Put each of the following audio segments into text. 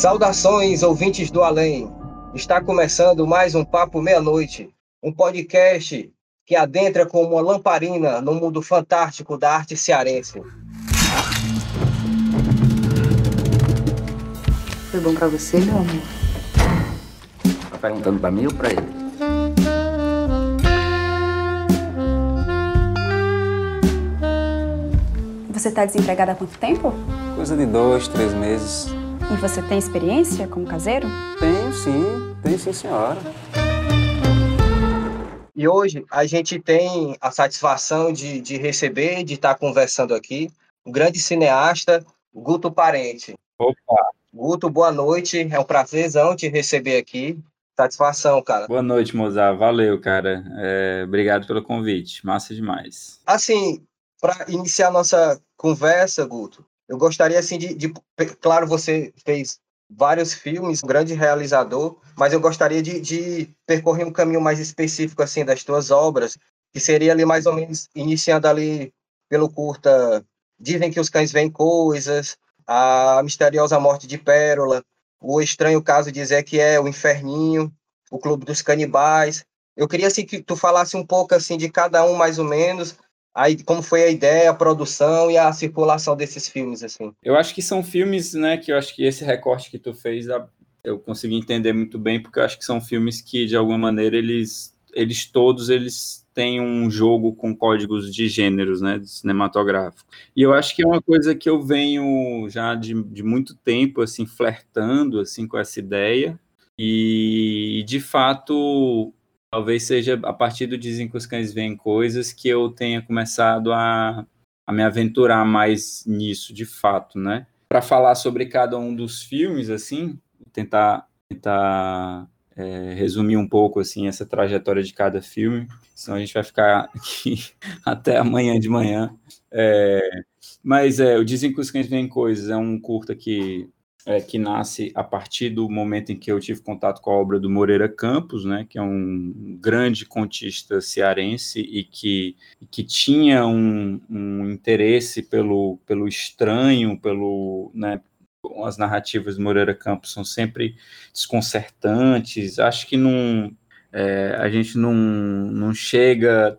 Saudações, ouvintes do além. Está começando mais um Papo Meia-Noite, um podcast que adentra como uma lamparina no mundo fantástico da arte cearense. Foi bom pra você, meu amor? Tá perguntando pra mim ou pra ele? Você tá desempregada há quanto tempo? Coisa de dois, três meses. E você tem experiência como caseiro? Tenho sim, tenho sim, senhora. E hoje a gente tem a satisfação de, de receber, de estar conversando aqui, um grande cineasta, Guto Parente. Opa, Guto, boa noite. É um prazerzão te receber aqui. Satisfação, cara. boa noite, Mozart. Valeu, cara. É, obrigado pelo convite. Massa demais. Assim, para iniciar nossa conversa, Guto, eu gostaria assim de, de- claro, você fez vários filmes, um grande realizador, mas eu gostaria de, de percorrer um caminho mais específico assim das tuas obras, que seria ali mais ou menos iniciando ali pelo curta Dizem que os cães veem coisas, a misteriosa morte de Pérola, o estranho caso de que é o Inferninho, o Clube dos Canibais. Eu queria assim que tu falasse um pouco assim de cada um mais ou menos, aí como foi a ideia, a produção e a circulação desses filmes assim. Eu acho que são filmes, né, que eu acho que esse recorte que tu fez, eu consegui entender muito bem, porque eu acho que são filmes que, de alguma maneira, eles, eles todos, eles têm um jogo com códigos de gêneros, né, cinematográfico. E eu acho que é uma coisa que eu venho já de, de muito tempo, assim, flertando, assim, com essa ideia, e, de fato, talvez seja a partir do Dizem que os Cães Veem Coisas que eu tenha começado a, a me aventurar mais nisso, de fato, né? Para falar sobre cada um dos filmes, assim, tentar, tentar é, resumir um pouco, assim, essa trajetória de cada filme, senão a gente vai ficar aqui até amanhã de manhã. É, mas é, o Dizem que os Cães Veem Coisas é um curta que é, que nasce a partir do momento em que eu tive contato com a obra do Moreira Campos, né, que é um grande contista cearense e que, que tinha um, um interesse pelo, pelo estranho, pelo, né, as narrativas do Moreira Campos são sempre desconcertantes. Acho que não, é, a gente não, não chega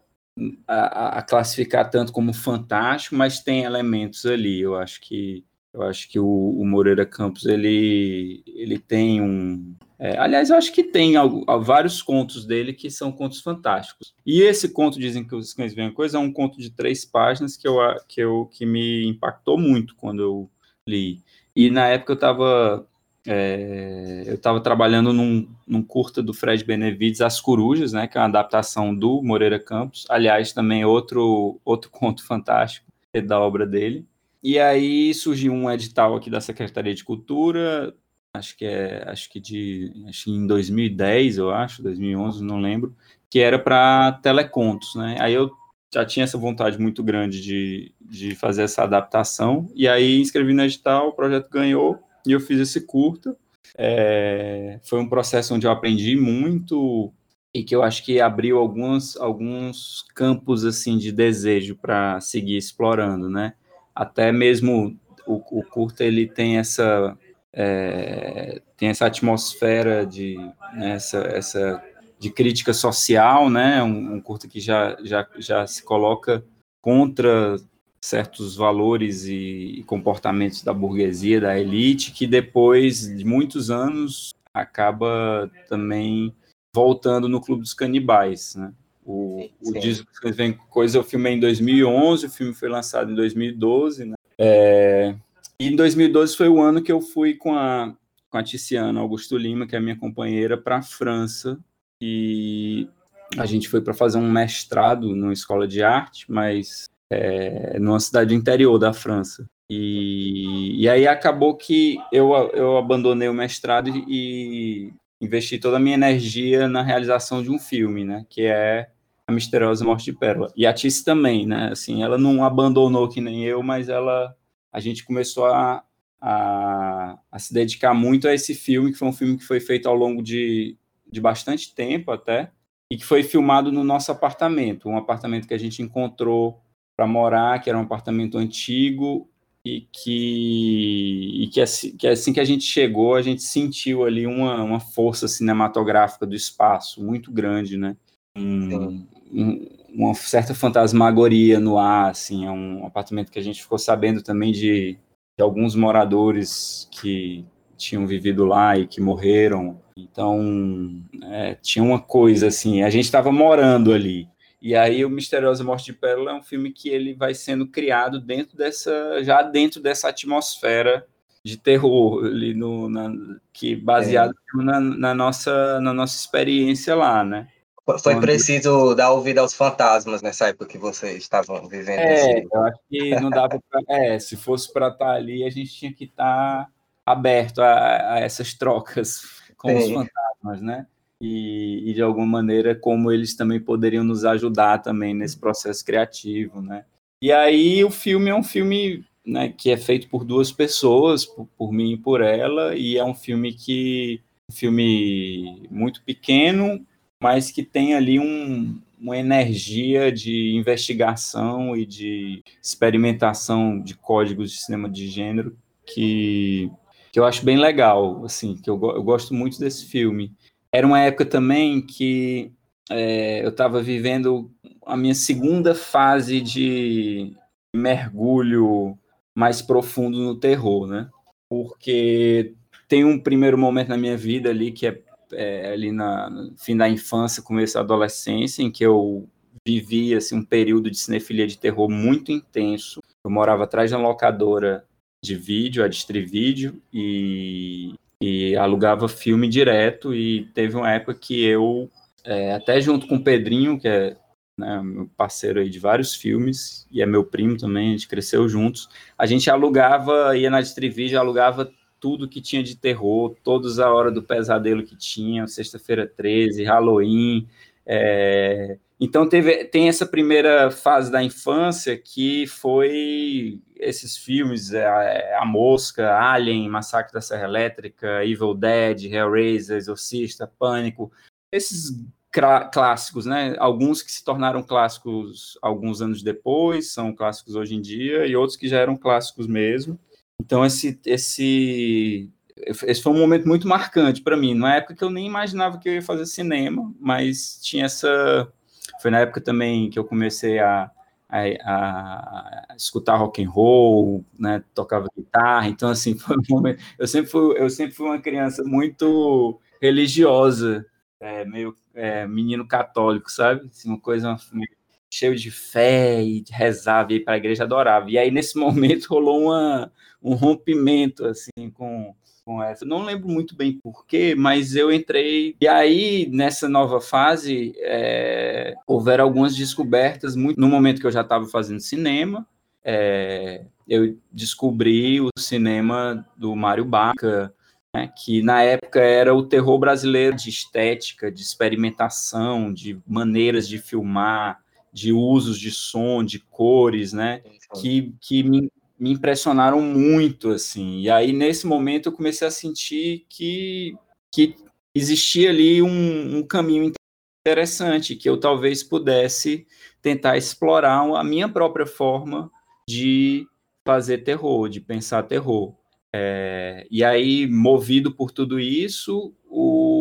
a, a classificar tanto como fantástico, mas tem elementos ali. Eu acho que eu acho que o, o Moreira Campos ele, ele tem um. é, aliás, eu acho que tem algo- vários contos dele que são contos fantásticos. E esse conto, dizem que os cães veem coisa, é um conto de três páginas que, eu, que, eu, que me impactou muito quando eu li. E na época eu estava. eu estava trabalhando num, num curta do Fred Benevides, As Corujas, né, que é uma adaptação do Moreira Campos. Aliás, também outro, outro conto fantástico é da obra dele. E aí surgiu um edital aqui da Secretaria de Cultura, acho que é, acho que de, acho que em 2010, eu acho, 2011, não lembro, que era para telecontos, né? Aí eu já tinha essa vontade muito grande de, de fazer essa adaptação, e aí inscrevi no edital, o projeto ganhou, e eu fiz esse curta. É, foi um processo onde eu aprendi muito e que eu acho que abriu alguns, alguns campos assim de desejo para seguir explorando, né? Até mesmo o, o curta ele tem essa é, tem essa atmosfera de né, essa, essa de crítica social, né? Um, um curta que já, já, já se coloca contra certos valores e, e comportamentos da burguesia, da elite, que depois de muitos anos acaba também voltando no Clube dos Canibais, né? O, o Sim. disco que vem coisa eu filmei em 2011, o filme foi lançado em 2012, né? É, e em 2012 foi o ano que eu fui com a, com a Tiziana Augusto Lima, que é a minha companheira, para a França. E a gente foi para fazer um mestrado numa escola de arte, mas é, numa cidade interior da França. E, e aí acabou que eu, eu abandonei o mestrado e investi toda a minha energia na realização de um filme, né? Que é A Misteriosa Morte de Pérola. E a Tice também, né? Assim, ela não abandonou que nem eu, mas ela a gente começou a, a, a, se dedicar muito a esse filme, que foi um filme que foi feito ao longo de, de bastante tempo até, e que foi filmado no nosso apartamento, um apartamento que a gente encontrou para morar, que era um apartamento antigo, e que, e que, assim, que assim que a gente chegou, a gente sentiu ali uma, uma força cinematográfica do espaço muito grande, né? Um, um, uma certa fantasmagoria no ar, assim, é um apartamento que a gente ficou sabendo também de, de alguns moradores que tinham vivido lá e que morreram. Então, é, tinha uma coisa assim, a gente estava morando ali. E aí o Misteriosa Morte de Pérola é um filme que ele vai sendo criado dentro dessa, já dentro dessa atmosfera de terror ali no, na, que baseado é. na, na, nossa na nossa experiência lá, né? Foi preciso dar ouvido aos fantasmas nessa época que vocês estavam vivendo. É, esse... eu acho que não dava pra, é, se fosse para estar tá ali, a gente tinha que estar tá aberto a, a, essas trocas com Sim. os fantasmas, né? E, e, de alguma maneira como eles também poderiam nos ajudar também nesse processo criativo, né? E aí o filme é um filme né, que é feito por duas pessoas, por, por mim e por ela, e é um filme que um filme muito pequeno, mas que tem ali um, uma energia de investigação e de experimentação de códigos de cinema de gênero que, que eu acho bem legal, assim, que eu, eu gosto muito desse filme. Era uma época também que é, eu estava vivendo a minha segunda fase de mergulho mais profundo no terror, né? Porque tem um primeiro momento na minha vida ali que é é, ali na, no fim da infância, começo da adolescência, em que eu vivi assim, um período de cinefilia de terror muito intenso. Eu morava atrás de uma locadora de vídeo, a Distrivídeo, e, e alugava filme direto. E teve uma época que eu, é, até junto com o Pedrinho, que é né, meu parceiro aí de vários filmes, e é meu primo também, a gente cresceu juntos, a gente alugava, ia na Distrivídeo, alugava tudo que tinha de terror, todos a hora do pesadelo que tinha, Sexta-feira 13, Halloween. É... Então teve, tem essa primeira fase da infância que foi esses filmes, é, é A Mosca, Alien, Massacre da Serra Elétrica, Evil Dead, Hellraiser, Exorcista, Pânico, esses clássicos, né? Alguns que se tornaram clássicos alguns anos depois, são clássicos hoje em dia, e outros que já eram clássicos mesmo. Então, esse, esse, esse foi um momento muito marcante para mim. Na época que eu nem imaginava que eu ia fazer cinema, mas tinha essa. Foi na época também que eu comecei a, a, a escutar rock and roll, né? Tocava guitarra. Então, assim, foi um momento. Eu sempre fui, eu sempre fui uma criança muito religiosa, é, meio é, menino católico, sabe? Assim, uma coisa cheio de fé e rezava, ia para a igreja, adorava. E aí, nesse momento, rolou uma, um rompimento, assim, com, com essa. Não lembro muito bem porquê, mas eu entrei. E aí, nessa nova fase, é, houveram algumas descobertas, muito no momento que eu já estava fazendo cinema. É, eu descobri o cinema do Mário Baca, né, que na época era o terror brasileiro de estética, de experimentação, de maneiras de filmar, de usos de som, de cores, né? Que, que me, me impressionaram muito, assim. E aí, nesse momento, eu comecei a sentir que, que existia ali um, um caminho interessante, que eu talvez pudesse tentar explorar a minha própria forma de fazer terror, de pensar terror. É, e aí, movido por tudo isso, o,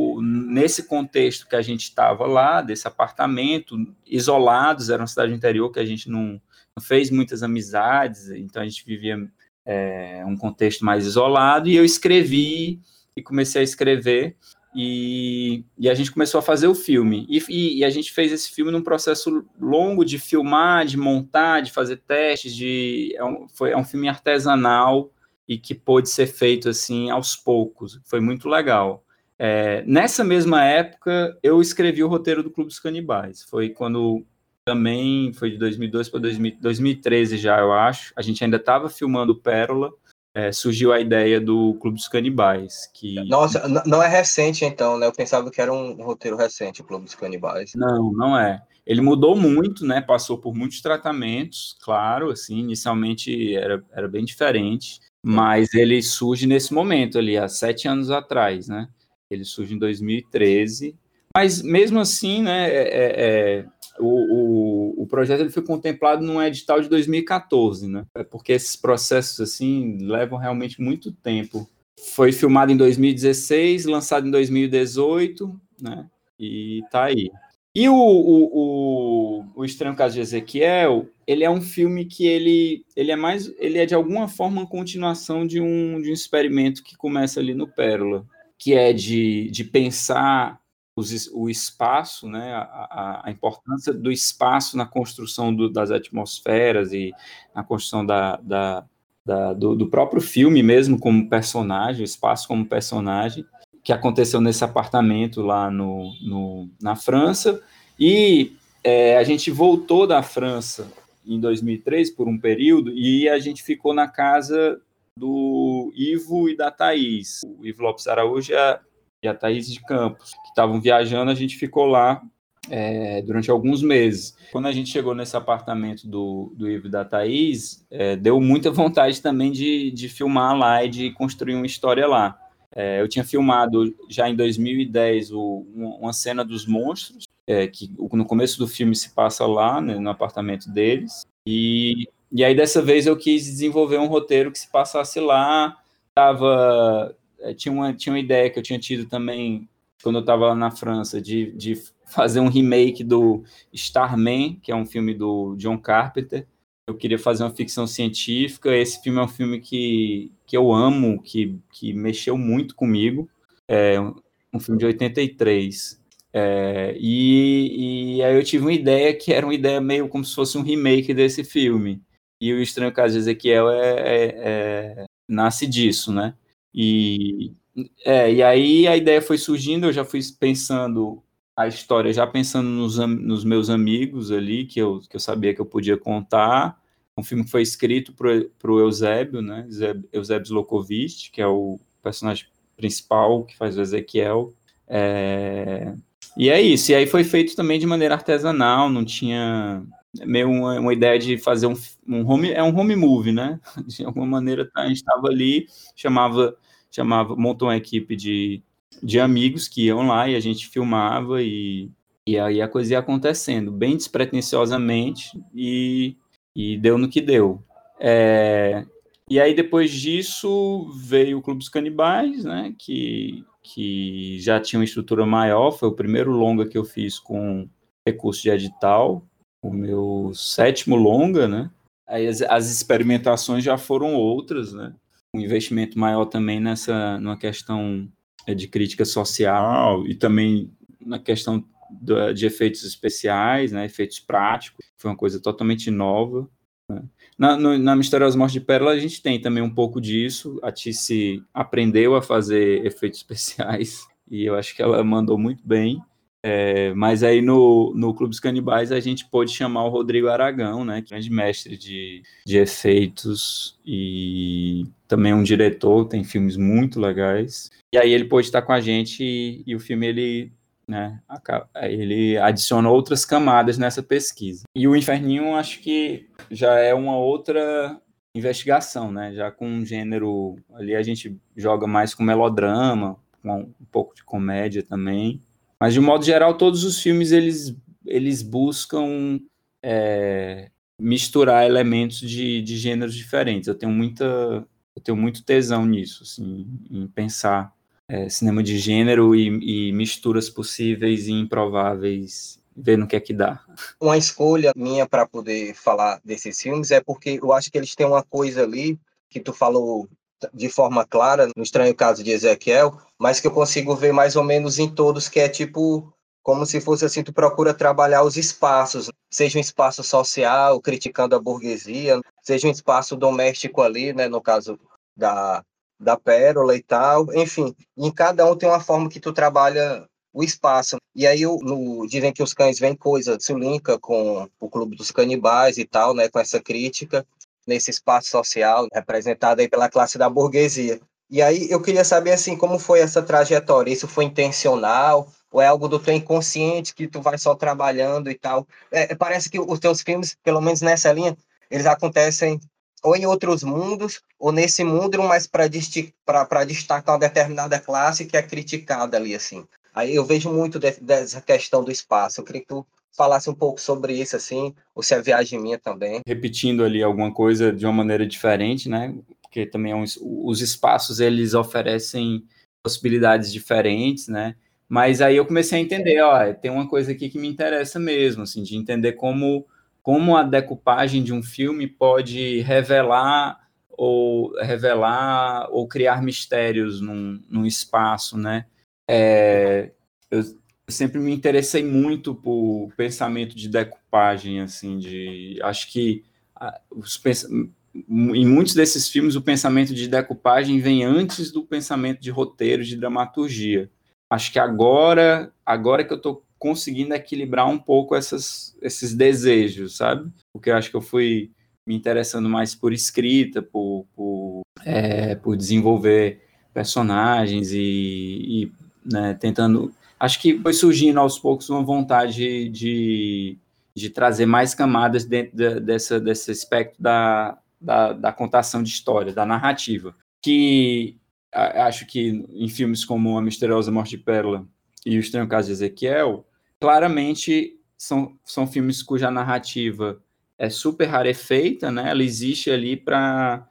nesse contexto que a gente estava lá, desse apartamento, isolados, era uma cidade interior que a gente não, não fez muitas amizades, então a gente vivia é, um contexto mais isolado, e eu escrevi e comecei a escrever, e, e a gente começou a fazer o filme. E, e, e, a gente fez esse filme num processo longo de filmar, de montar, de fazer testes, de, é um, foi, é um filme artesanal, e que pôde ser feito assim aos poucos. Foi muito legal. É, nessa mesma época, eu escrevi o roteiro do Clube dos Canibais. Foi quando também foi de 2002 para 2013 já, eu acho. A gente ainda estava filmando Pérola, é, surgiu a ideia do Clube dos Canibais. Que... Nossa, não é recente então, né? Eu pensava que era um roteiro recente, o Clube dos Canibais. Não, não é. Ele mudou muito, né? Passou por muitos tratamentos, claro, assim, inicialmente era, era bem diferente, mas ele surge nesse momento ali, há sete anos atrás, né? Ele surge em 2013, mas mesmo assim, né, é, é, é o, o, o, projeto ele foi contemplado num edital de 2014, né? É porque esses processos assim levam realmente muito tempo. Foi filmado em 2016, lançado em 2018, né? E tá aí. E o, o, o, o Estranho Caso de Ezequiel, ele é um filme que ele, ele é mais, ele é de alguma forma uma continuação de um, de um experimento que começa ali no Pérola, que é de, de pensar os, o espaço, né, a, a, importância do espaço na construção do, das atmosferas e na construção da, da, da do, do, próprio filme mesmo como personagem, o espaço como personagem, que aconteceu nesse apartamento lá no, no na França, e é, a gente voltou da França em 2003 por um período, e a gente ficou na casa do Ivo e da Thaís. O Ivo Lopes Araújo é e a Thaís de Campos, que estavam viajando, a gente ficou lá é, durante alguns meses. Quando a gente chegou nesse apartamento do, do Ivo e da Thaís, é, deu muita vontade também de, de filmar lá e de construir uma história lá. É, eu tinha filmado já em 2010 o, uma cena dos monstros, é, que no começo do filme se passa lá, né, no apartamento deles, e, e aí dessa vez eu quis desenvolver um roteiro que se passasse lá, estava é, tinha, uma, tinha uma ideia que eu tinha tido também quando eu estava lá na França, de, de fazer um remake do Starman, que é um filme do John Carpenter. Eu queria fazer uma ficção científica. Esse filme é um filme que, que eu amo, que, que mexeu muito comigo. É um filme de 83. É, e, e aí eu tive uma ideia que era uma ideia meio como se fosse um remake desse filme. E o Estranho Caso de Ezequiel é, é, é nasce disso, né? E, é, e aí a ideia foi surgindo, eu já fui pensando a história, já pensando nos, nos meus amigos ali, que eu, que eu sabia que eu podia contar. Um filme que foi escrito para o Eusébio, né? Eusébio Zlokovic, que é o personagem principal que faz o Ezequiel. É... E é isso. E aí foi feito também de maneira artesanal, não tinha meio uma, uma ideia de fazer um, um, home, é um home movie, né? De alguma maneira a gente estava ali, chamava, chamava, montou uma equipe de, de amigos que iam lá e a gente filmava e, e aí a coisa ia acontecendo, bem despretensiosamente e, e deu no que deu. É, e aí depois disso veio o Clube dos Canibais, né? Que, que já tinha uma estrutura maior, foi o primeiro longa que eu fiz com recurso de edital, o meu sétimo longa, né? Aí as, as, experimentações já foram outras, né? Um investimento maior também nessa numa questão é, de crítica social e também na questão do, de efeitos especiais, né? Efeitos práticos, foi uma coisa totalmente nova. Né? Na, no, na Misteriosas Mortes de Pérola a gente tem também um pouco disso. A Tice aprendeu a fazer efeitos especiais e eu acho que ela mandou muito bem. É, mas aí no, no Clube dos Canibais a gente pôde chamar o Rodrigo Aragão, né, é grande mestre de, de efeitos e também um diretor, tem filmes muito legais. E aí ele pôde estar com a gente e, e o filme ele, né, ele adiciona outras camadas nessa pesquisa. E o Inferninho acho que já é uma outra investigação, né, já com um gênero ali a gente joga mais com melodrama, com um pouco de comédia também. Mas, de modo geral, todos os filmes eles, eles buscam é, misturar elementos de, de gêneros diferentes. Eu tenho muita eu tenho muito tesão nisso, assim, em pensar é, cinema de gênero e, e, misturas possíveis e improváveis, ver no que é que dá. Uma escolha minha para poder falar desses filmes é porque eu acho que eles têm uma coisa ali que tu falou de forma clara no estranho caso de Ezequiel, mas que eu consigo ver mais ou menos em todos, que é tipo como se fosse assim, tu procura trabalhar os espaços, seja um espaço social, criticando a burguesia, seja um espaço doméstico ali, né, no caso da, da pérola e tal, enfim, em cada um tem uma forma que tu trabalha o espaço. E aí no, dizem que os cães vêm coisa, se linka com o Clube dos Canibais e tal, né, com essa crítica nesse espaço social representado aí pela classe da burguesia. E aí eu queria saber assim como foi essa trajetória. Isso foi intencional ou é algo do teu inconsciente que tu vai só trabalhando e tal? É, parece que os teus filmes, pelo menos nessa linha, eles acontecem ou em outros mundos, ou nesse mundo, mas para destacar uma determinada classe que é criticada ali, assim. Aí eu vejo muito de, dessa questão do espaço. Eu queria que tu falasse um pouco sobre isso, assim, ou se é viagem minha também. Repetindo ali alguma coisa de uma maneira diferente, né? Porque também é os espaços, eles oferecem possibilidades diferentes, né? Mas aí eu comecei a entender, ó, tem uma coisa aqui que me interessa mesmo, assim, de entender como como a decupagem de um filme pode revelar ou revelar ou criar mistérios num, num espaço, né? É, eu sempre me interessei muito por pensamento de decupagem, assim, de acho que os, em muitos desses filmes o pensamento de decupagem vem antes do pensamento de roteiro, de dramaturgia. Acho que agora, agora que eu estou conseguindo equilibrar um pouco essas, esses desejos, sabe? Porque eu acho que eu fui me interessando mais por escrita, por, por, é, por desenvolver personagens e, e né, tentando. Acho que foi surgindo aos poucos uma vontade de, de trazer mais camadas dentro de, dessa, desse aspecto da, da, da contação de história, da narrativa. Que acho que em filmes como A Misteriosa Morte de Pérola e O Estranho Caso de Ezequiel, claramente são, são filmes cuja narrativa é super rarefeita, né? Ela existe ali para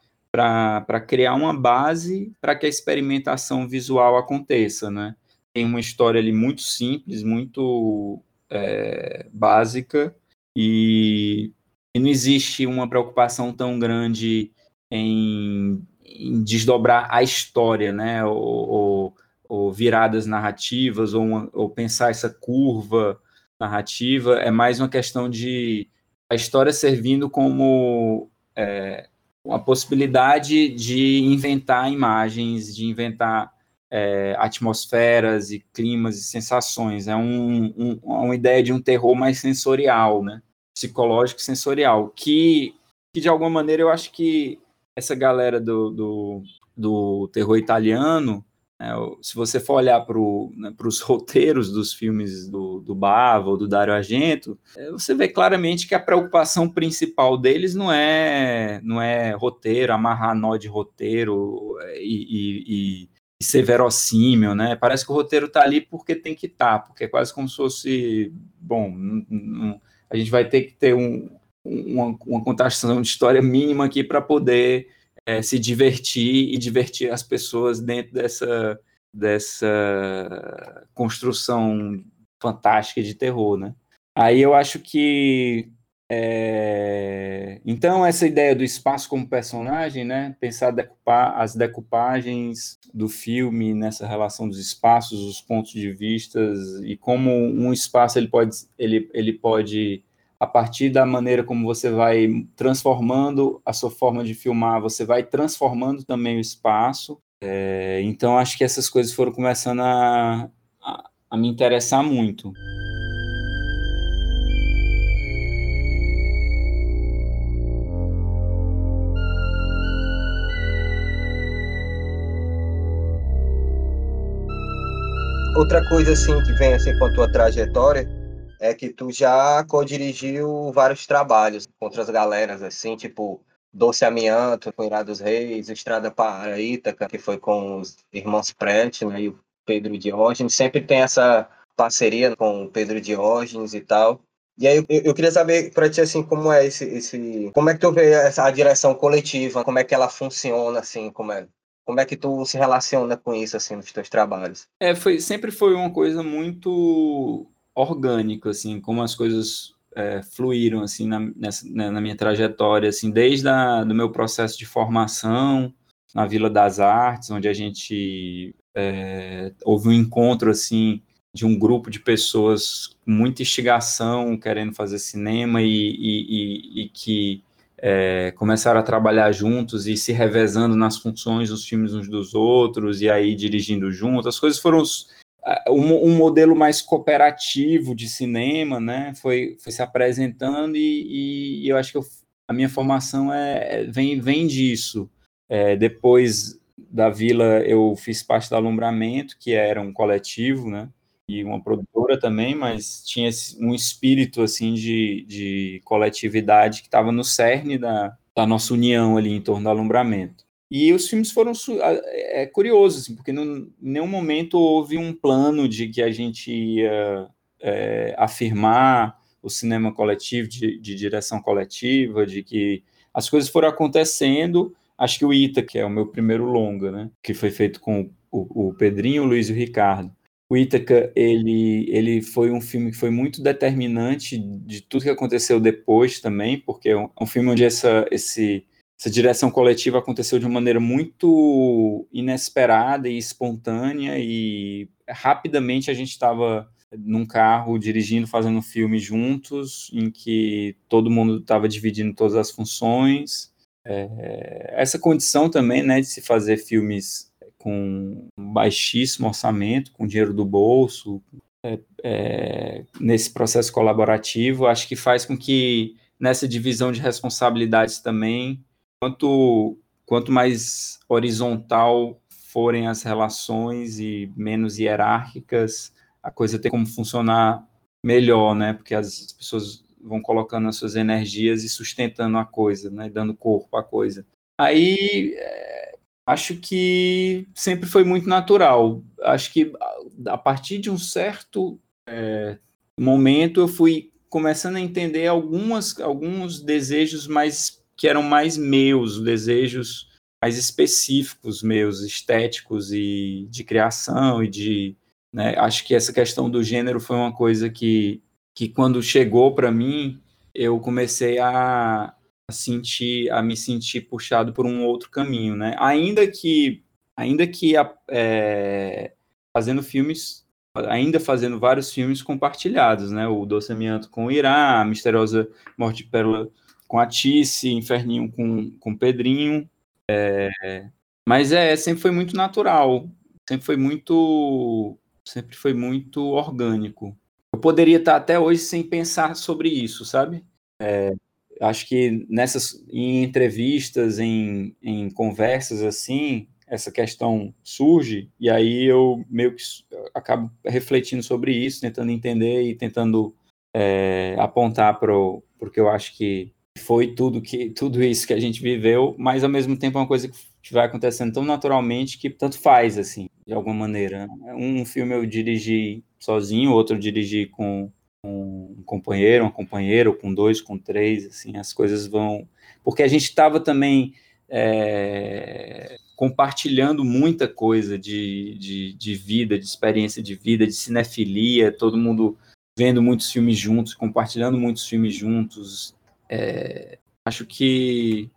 criar uma base para que a experimentação visual aconteça, né? Tem uma história ali muito simples, muito é, básica e, e, não existe uma preocupação tão grande em, em desdobrar a história, né? Ou, ou, ou viradas narrativas, ou, uma, ou pensar essa curva narrativa, é mais uma questão de a história servindo como é, uma possibilidade de inventar imagens, de inventar é, atmosferas e climas e sensações. É um, um, uma ideia de um terror mais sensorial, né? psicológico e sensorial, que, que de alguma maneira eu acho que essa galera do, do, do terror italiano é, se você for olhar para né, os roteiros dos filmes do, do Bava ou do Dario Argento, é, você vê claramente que a preocupação principal deles não é, não é roteiro, amarrar nó de roteiro é, e, e, e, e ser verossímil, né? Parece que o roteiro está ali porque tem que estar, tá, porque é quase como se fosse, bom, a gente vai ter que ter um, uma, uma contação de história mínima aqui para poder é, se divertir e divertir as pessoas dentro dessa, dessa construção fantástica de terror, né? Aí eu acho que é... então essa ideia do espaço como personagem, né? Pensar decupar as decupagens do filme nessa relação dos espaços, os pontos de vistas e como um espaço ele pode ele, ele pode a partir da maneira como você vai transformando a sua forma de filmar, você vai transformando também o espaço. É, então, acho que essas coisas foram começando a, a, a me interessar muito. Outra coisa assim que vem assim com a tua trajetória é que tu já co-dirigiu vários trabalhos com outras galeras, assim, tipo Doce Amianto, com Irá dos Reis, Estrada para Ítaca, que foi com os irmãos Pratt, né, e o Pedro Diógenes, sempre tem essa parceria com o Pedro Diógenes e tal. E aí eu, eu queria saber para ti assim como é esse, esse como é que tu vê essa a direção coletiva, como é que ela funciona assim, como é como é que tu se relaciona com isso assim nos teus trabalhos? É, foi sempre foi uma coisa muito orgânico, assim, como as coisas é, fluíram, assim, na, nessa, né, na minha trajetória, assim, desde a, do meu processo de formação na Vila das Artes, onde a gente é, houve um encontro, assim, de um grupo de pessoas com muita instigação, querendo fazer cinema e, e, e, e que é, começaram a trabalhar juntos e se revezando nas funções dos filmes uns dos outros, e aí dirigindo juntos. As coisas foram um, um, modelo mais cooperativo de cinema, né, foi, foi se apresentando e, e eu acho que eu, a minha formação é, vem, vem disso. É, depois da Vila, eu fiz parte do Alumbramento, que era um coletivo, né, e uma produtora também, mas tinha um espírito, assim, de, de coletividade que estava no cerne da, da nossa união ali em torno do Alumbramento. E os filmes foram é, curiosos, assim, porque em nenhum momento houve um plano de que a gente ia é, afirmar o cinema coletivo, de, de, direção coletiva, de que as coisas foram acontecendo. Acho que o Ita, que é o meu primeiro longa, né, que foi feito com o, o Pedrinho, o Luiz e o Ricardo. O Ítaca, ele, ele foi um filme que foi muito determinante de tudo que aconteceu depois também, porque é um, é um filme onde essa, esse, essa direção coletiva aconteceu de uma maneira muito inesperada e espontânea e rapidamente a gente estava num carro dirigindo, fazendo um filme juntos, em que todo mundo estava dividindo todas as funções. É, essa condição também, né, de se fazer filmes com baixíssimo orçamento, com dinheiro do bolso, é, é, nesse processo colaborativo, acho que faz com que nessa divisão de responsabilidades também quanto, quanto mais horizontal forem as relações e menos hierárquicas, a coisa tem como funcionar melhor, né? Porque as pessoas vão colocando as suas energias e sustentando a coisa, né? Dando corpo à coisa. Aí é, acho que sempre foi muito natural. Acho que a partir de um certo é, momento eu fui começando a entender algumas, alguns desejos mais que eram mais meus, desejos mais específicos meus, estéticos e de criação e de, né, acho que essa questão do gênero foi uma coisa que, que quando chegou para mim, eu comecei a, sentir, a me sentir puxado por um outro caminho, né? Ainda que, ainda que é, fazendo filmes, ainda fazendo vários filmes compartilhados, né? O Doce Amianto com o Irá, a Misteriosa Morte de Pérola com a Tice, Inferninho com, com Pedrinho. É, mas é, sempre foi muito natural, sempre foi muito, sempre foi muito orgânico. Eu poderia estar até hoje sem pensar sobre isso, sabe? É, acho que nessas em entrevistas, em, em conversas assim, essa questão surge e aí eu meio que acabo refletindo sobre isso, tentando entender e tentando é, apontar para o que eu acho que foi tudo que tudo isso que a gente viveu, mas ao mesmo tempo é uma coisa que vai acontecendo tão naturalmente que tanto faz assim, de alguma maneira. Um filme eu dirigi sozinho, outro eu dirigi com, com um companheiro, uma companheira, ou com dois, com três, assim, as coisas vão porque a gente estava também é, compartilhando muita coisa de, de, de vida, de experiência de vida, de cinefilia, todo mundo vendo muitos filmes juntos, compartilhando muitos filmes juntos, é, acho que,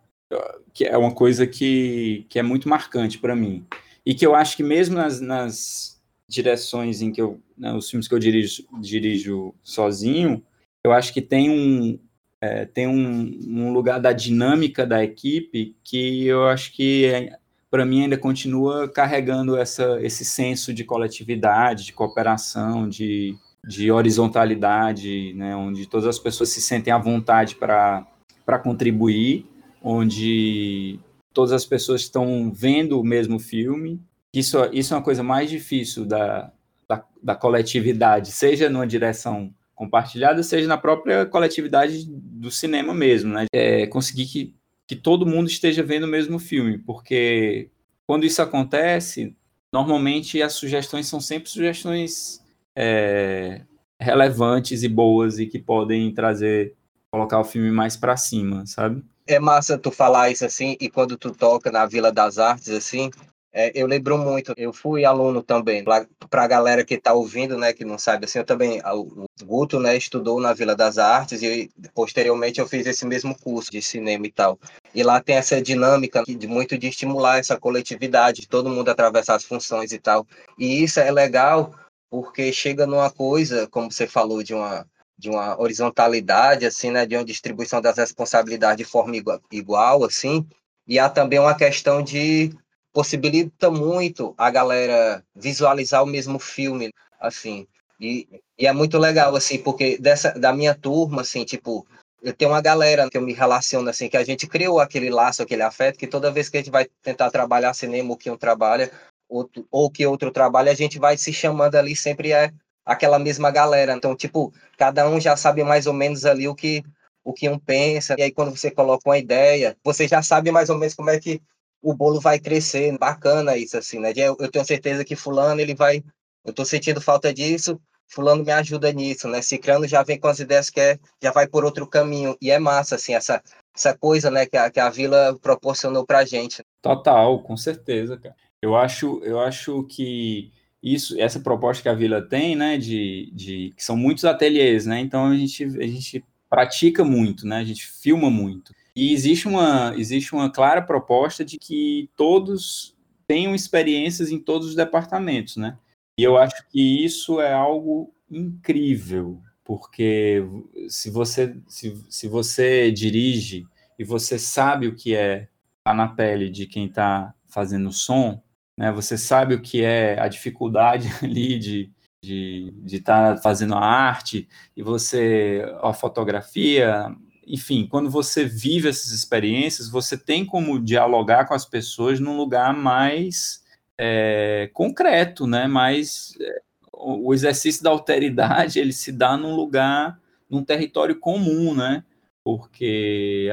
que é uma coisa que, que é muito marcante para mim. E que eu acho que mesmo nas, nas direções em que eu, né, os filmes que eu dirijo, dirijo sozinho, eu acho que tem um, é, tem um, um, lugar da dinâmica da equipe que eu acho que é, para mim ainda continua carregando essa, esse senso de coletividade, de cooperação, de, de horizontalidade, né, onde todas as pessoas se sentem à vontade para contribuir, onde todas as pessoas estão vendo o mesmo filme. Isso, isso é uma coisa mais difícil da, da, da coletividade, seja numa direção compartilhada, seja na própria coletividade do cinema mesmo, né? É conseguir que, que todo mundo esteja vendo o mesmo filme, porque quando isso acontece, normalmente as sugestões são sempre sugestões é, relevantes e boas e que podem trazer, colocar o filme mais para cima, sabe? É massa tu falar isso assim, e quando tu toca na Vila das Artes, assim, é, eu lembro muito, eu fui aluno também, para a galera que está ouvindo, né, que não sabe, assim, eu também, o Guto, né, estudou na Vila das Artes e posteriormente eu fiz esse mesmo curso de cinema e tal. E lá tem essa dinâmica de muito de estimular essa coletividade, todo mundo atravessar as funções e tal. E isso é legal porque chega numa coisa, como você falou, de uma, de uma horizontalidade, assim, né, de uma distribuição das responsabilidades de forma igual, igual assim, e há também uma questão de possibilita muito a galera visualizar o mesmo filme, assim. E, e é muito legal, assim, porque dessa, da minha turma, assim, tipo, eu tenho uma galera que eu me relaciono, assim, que a gente criou aquele laço, aquele afeto, que toda vez que a gente vai tentar trabalhar cinema, ou que um trabalha, outro, ou que outro trabalha, a gente vai se chamando ali, sempre é aquela mesma galera. Então, tipo, cada um já sabe mais ou menos ali o que o que um pensa, e aí quando você coloca uma ideia, você já sabe mais ou menos como é que o bolo vai crescer. Bacana isso, assim, né? Eu, eu tenho certeza que fulano, ele vai... Eu tô sentindo falta disso, fulano me ajuda nisso, né? Cicrano já vem com as ideias que é, já vai por outro caminho, e é massa, assim, essa, essa coisa, né, que a, que a Vila proporcionou pra gente. Total, com certeza, cara. Eu acho, eu acho que isso, essa proposta que a Vila tem, né, de, de que são muitos ateliês, né, então a gente, a gente pratica muito, né, a gente filma muito. E existe uma, existe uma clara proposta de que todos tenham experiências em todos os departamentos, né, e eu acho que isso é algo incrível, porque se você, se, se você dirige e você sabe o que é estar tá na pele de quem está fazendo som, né? Você sabe o que é a dificuldade ali de de estar tá fazendo a arte e você a fotografia, enfim, quando você vive essas experiências, você tem como dialogar com as pessoas num lugar mais é, concreto, né? Mais é, o exercício da alteridade ele se dá num lugar, num território comum, né? Porque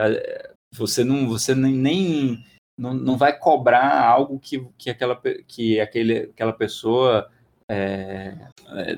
você não, você nem não, não vai cobrar algo que, que, aquela, que aquele, aquela pessoa é,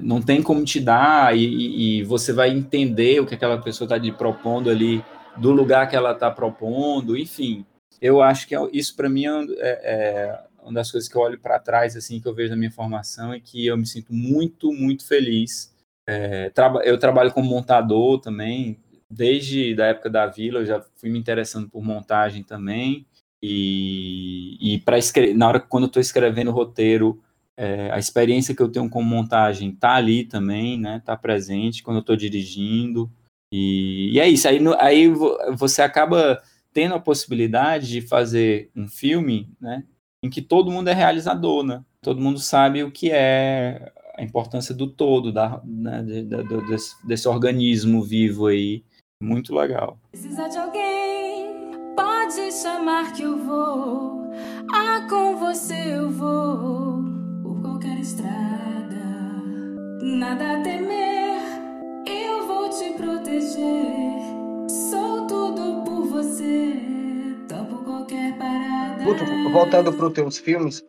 não tem como te dar e, e, você vai entender o que aquela pessoa está propondo ali do lugar que ela está propondo, enfim. Eu acho que é isso para mim é, é, uma das coisas que eu olho para trás assim que eu vejo na minha formação e que eu me sinto muito muito feliz. É, eu trabalho como montador também desde da época da Vila, eu já fui me interessando por montagem também. E, e para escrever, na hora quando eu estou escrevendo o roteiro, é, a experiência que eu tenho com montagem tá ali também, né? Tá presente quando eu estou dirigindo. E, e, é isso. Aí, aí você acaba tendo a possibilidade de fazer um filme, né? Em que todo mundo é realizador, né? Todo mundo sabe o que é a importância do todo, da, né, de, de, desse, desse organismo vivo aí. Muito legal. Precisa de alguém Pode chamar que eu vou, ah, com você eu vou, estrada. Nada a temer, eu vou te proteger. Sou tudo por você, topo qualquer parada. Voltando para os teus filmes,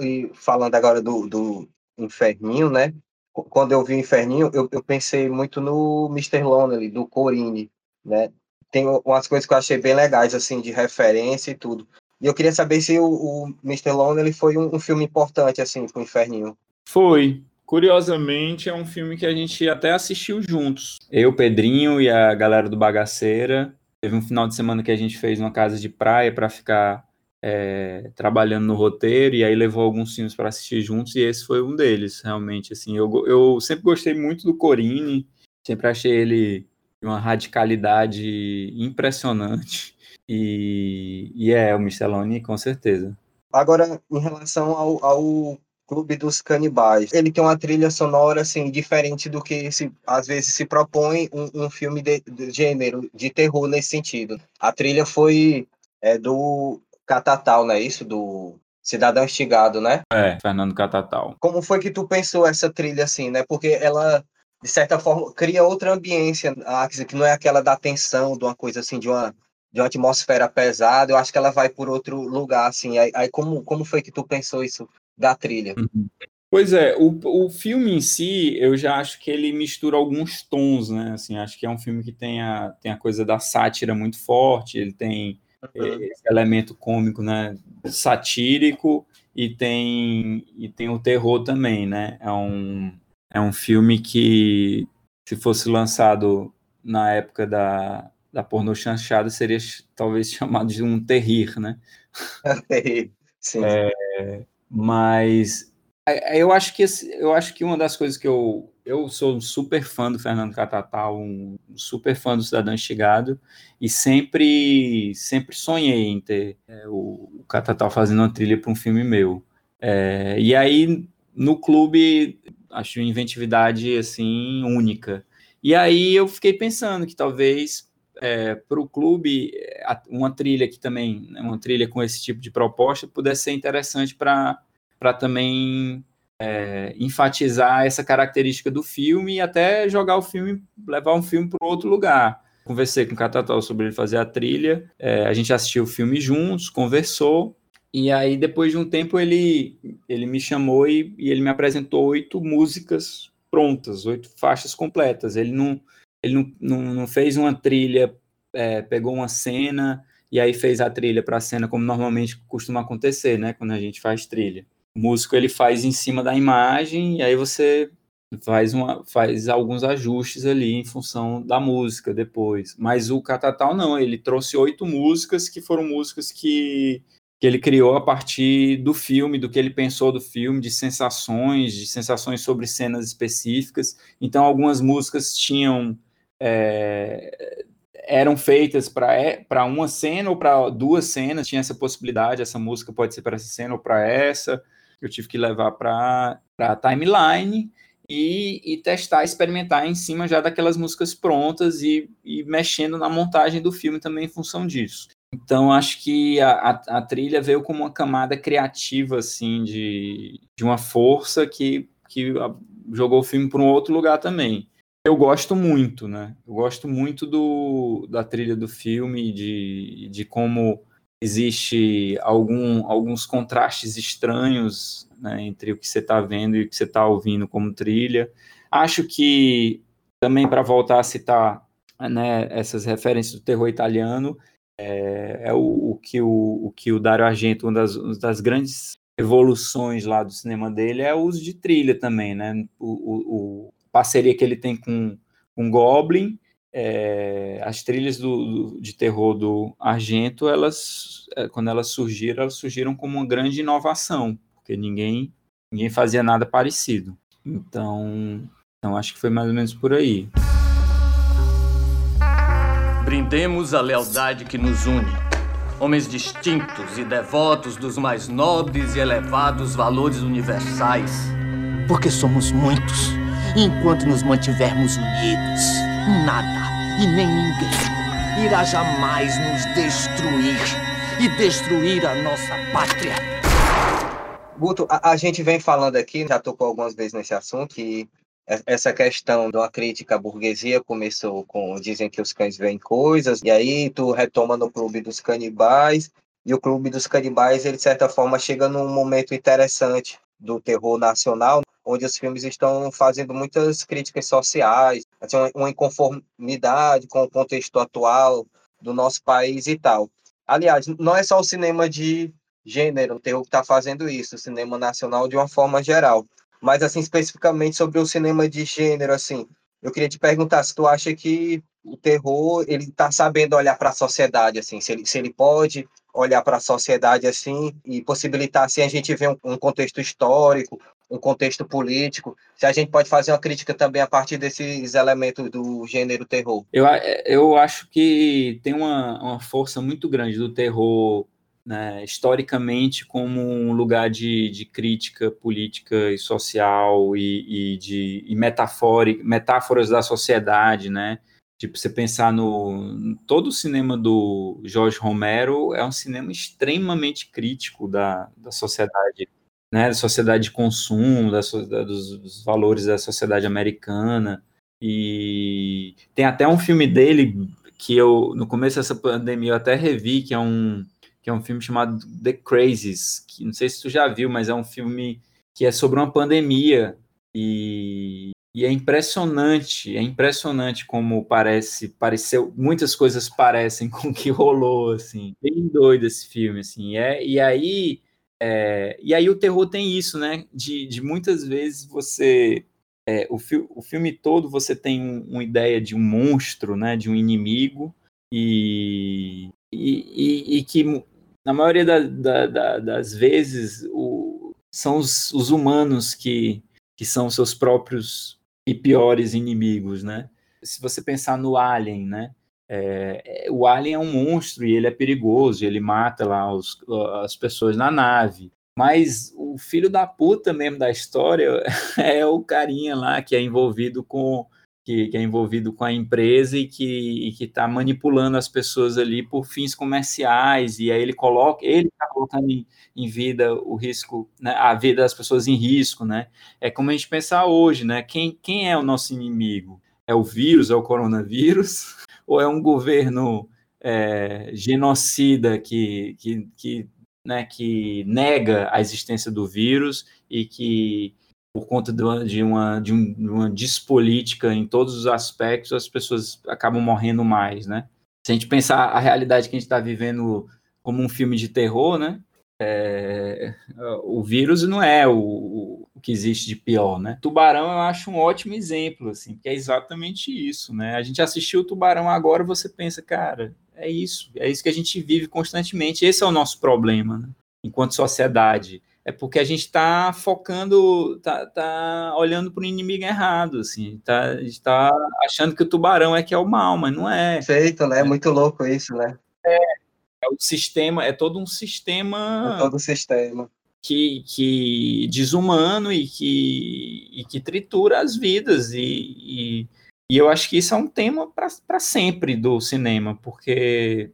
e falando agora do, do Inferninho, né? Quando eu vi o Inferninho, eu, eu pensei muito no Mr. Lonely, do Corine, né? tem umas coisas que eu achei bem legais, assim, de referência e tudo. E eu queria saber se o, o Mr. Lone ele foi um, um, filme importante, assim, pro Inferninho. Foi. Curiosamente, é um filme que a gente até assistiu juntos. Eu, Pedrinho e a galera do Bagaceira. Teve um final de semana que a gente fez uma casa de praia para ficar é, trabalhando no roteiro, e aí levou alguns filmes para assistir juntos, e esse foi um deles, realmente. Assim, eu, eu sempre gostei muito do Corine, sempre achei ele uma radicalidade impressionante. E, e é o Micheloni, com certeza. Agora, em relação ao, ao Clube dos Canibais, ele tem uma trilha sonora assim diferente do que se, às vezes se propõe um, um filme de, de, gênero de terror nesse sentido. A trilha foi é, do Catatal, não é isso? Do Cidadão Estigado, né? É, Fernando Catatal. Como foi que tu pensou essa trilha assim, né? Porque ela de certa forma, cria outra ambiência, ah, que não é aquela da tensão, de uma coisa assim, de uma, de uma atmosfera pesada, eu acho que ela vai por outro lugar, assim. Aí, aí como, como foi que tu pensou isso da trilha? Uhum. Pois é, o, o filme em si, eu já acho que ele mistura alguns tons, né? Assim, acho que é um filme que tem a, tem a coisa da sátira muito forte, ele tem uhum. esse elemento cômico, né? Satírico e tem, e tem o terror também, né? É um, é um filme que, se fosse lançado na época da, da pornô chanchada, seria talvez chamado de um terrir, né? Sim. É, mas eu acho que eu acho que uma das coisas que eu eu sou um super fã do Fernando Catatal, um super fã do Cidadão Estigado, e sempre, sempre sonhei em ter é, o, o Catatal fazendo uma trilha para um filme meu. É, e aí, no clube, acho inventividade, assim, única. E aí eu fiquei pensando que talvez é, para o clube uma trilha que também, né, uma trilha com esse tipo de proposta pudesse ser interessante para também é, enfatizar essa característica do filme e até jogar o filme, levar um filme para outro lugar. Conversei com o Catatal sobre ele fazer a trilha, é, a gente assistiu o filme juntos, conversou, e aí depois de um tempo ele, ele me chamou e, e ele me apresentou oito músicas prontas, oito faixas completas. Ele não, ele não, não, não fez uma trilha, é, pegou uma cena e aí fez a trilha para a cena como normalmente costuma acontecer, né, quando a gente faz trilha o músico ele faz em cima da imagem e aí você faz, uma, faz alguns ajustes ali em função da música depois. Mas o Catatal não, ele trouxe oito músicas que foram músicas que, que ele criou a partir do filme, do que ele pensou do filme, de sensações, de sensações sobre cenas específicas. Então algumas músicas tinham é, eram feitas para é, uma cena ou para duas cenas, tinha essa possibilidade, essa música pode ser para essa cena ou para essa eu tive que levar para a timeline e, e, testar, experimentar em cima já daquelas músicas prontas e, e, mexendo na montagem do filme também em função disso. Então, acho que a, a, a trilha veio como uma camada criativa, assim, de, de uma força que, que jogou o filme para um outro lugar também. Eu gosto muito, né? Eu gosto muito do, da trilha do filme, de, de como existe algum, alguns contrastes estranhos né, entre o que você está vendo e o que você está ouvindo como trilha. Acho que, também para voltar a citar né, essas referências do terror italiano, é, é o, o, que o, o que o Dario Argento, uma das, uma das grandes evoluções lá do cinema dele é o uso de trilha também, né? O, o, parceria que ele tem com, com Goblin, é, as trilhas do, do, de terror do Argento, elas, é, quando elas surgiram, elas surgiram como uma grande inovação, porque ninguém, ninguém fazia nada parecido. Então, então, acho que foi mais ou menos por aí. Brindemos a lealdade que nos une. Homens distintos e devotos dos mais nobres e elevados valores universais. Porque somos muitos. Enquanto nos mantivermos unidos, nada e nem ninguém irá jamais nos destruir e destruir a nossa pátria. Guto, a, a, gente vem falando aqui, já tocou algumas vezes nesse assunto, que essa questão uma crítica à burguesia começou com dizem que os cães veem coisas, e aí tu retoma no clube dos canibais, e o clube dos canibais, ele de certa forma chega num momento interessante do terror nacional, onde os filmes estão fazendo muitas críticas sociais, assim, uma inconformidade com o contexto atual do nosso país e tal. Aliás, não é só o cinema de gênero, o terror que está fazendo isso, o cinema nacional de uma forma geral. Mas, assim, especificamente sobre o cinema de gênero, assim, eu queria te perguntar se tu acha que o terror, ele está sabendo olhar para a sociedade, assim, se ele, se ele pode olhar para a sociedade, assim, e possibilitar, assim, a gente ver um, um contexto histórico, um contexto político, se a gente pode fazer uma crítica também a partir desses elementos do gênero terror. Eu, eu acho que tem uma, uma força muito grande do terror, né, historicamente, como um lugar de, de crítica política e social e, e de e metáforas da sociedade, né? Tipo, você pensar no. Todo o cinema do Jorge Romero é um cinema extremamente crítico da, da sociedade né, da sociedade de consumo, da, da, dos, valores da sociedade americana. E tem até um filme dele que eu, no começo dessa pandemia, eu até revi, que é um, que é um filme chamado The Crazies, que não sei se tu já viu, mas é um filme que é sobre uma pandemia. E, e é impressionante, é impressionante como parece, pareceu, muitas coisas parecem com o que rolou, assim, bem doido esse filme, assim, é, e aí é, e aí o terror tem isso, né? De, de muitas vezes você. É, o, fi o filme todo você tem um, uma ideia de um monstro, né? De um inimigo, e, e, e, e que na maioria da, da, da, das vezes o, são os, os humanos que, que são seus próprios e piores inimigos, né? Se você pensar no Alien, né? É, o Alien é um monstro e ele é perigoso, ele mata lá os, as pessoas na nave. Mas o filho da puta mesmo da história é o carinha lá que é envolvido com que, que é envolvido com a empresa e que está manipulando as pessoas ali por fins comerciais. E aí ele coloca ele está colocando em, em, vida o risco né, a vida das pessoas em risco né? É como a gente pensar hoje né? Quem, quem é o nosso inimigo? É o vírus? É o coronavírus ou é um governo é, genocida que, que, que né, que nega a existência do vírus e que, por conta de uma, de uma, de uma dispolítica em todos os aspectos, as pessoas acabam morrendo mais, né? Se a gente pensar a realidade que a gente está vivendo como um filme de terror, né? É, o vírus não é o, que existe de pior, né? Tubarão eu acho um ótimo exemplo, assim, que é exatamente isso, né? A gente assistiu o Tubarão agora, você pensa, cara, é isso, é isso que a gente vive constantemente. Esse é o nosso problema, né? enquanto sociedade. É porque a gente está focando, tá, tá olhando para o inimigo errado, assim, tá, a gente está achando que o tubarão é que é o mal, mas não é. Feito, né? É muito louco isso, né? É, é o sistema, é todo um sistema. É todo um sistema. Que, que desumano e que, e que tritura as vidas e, e e eu acho que isso é um tema para sempre do cinema, porque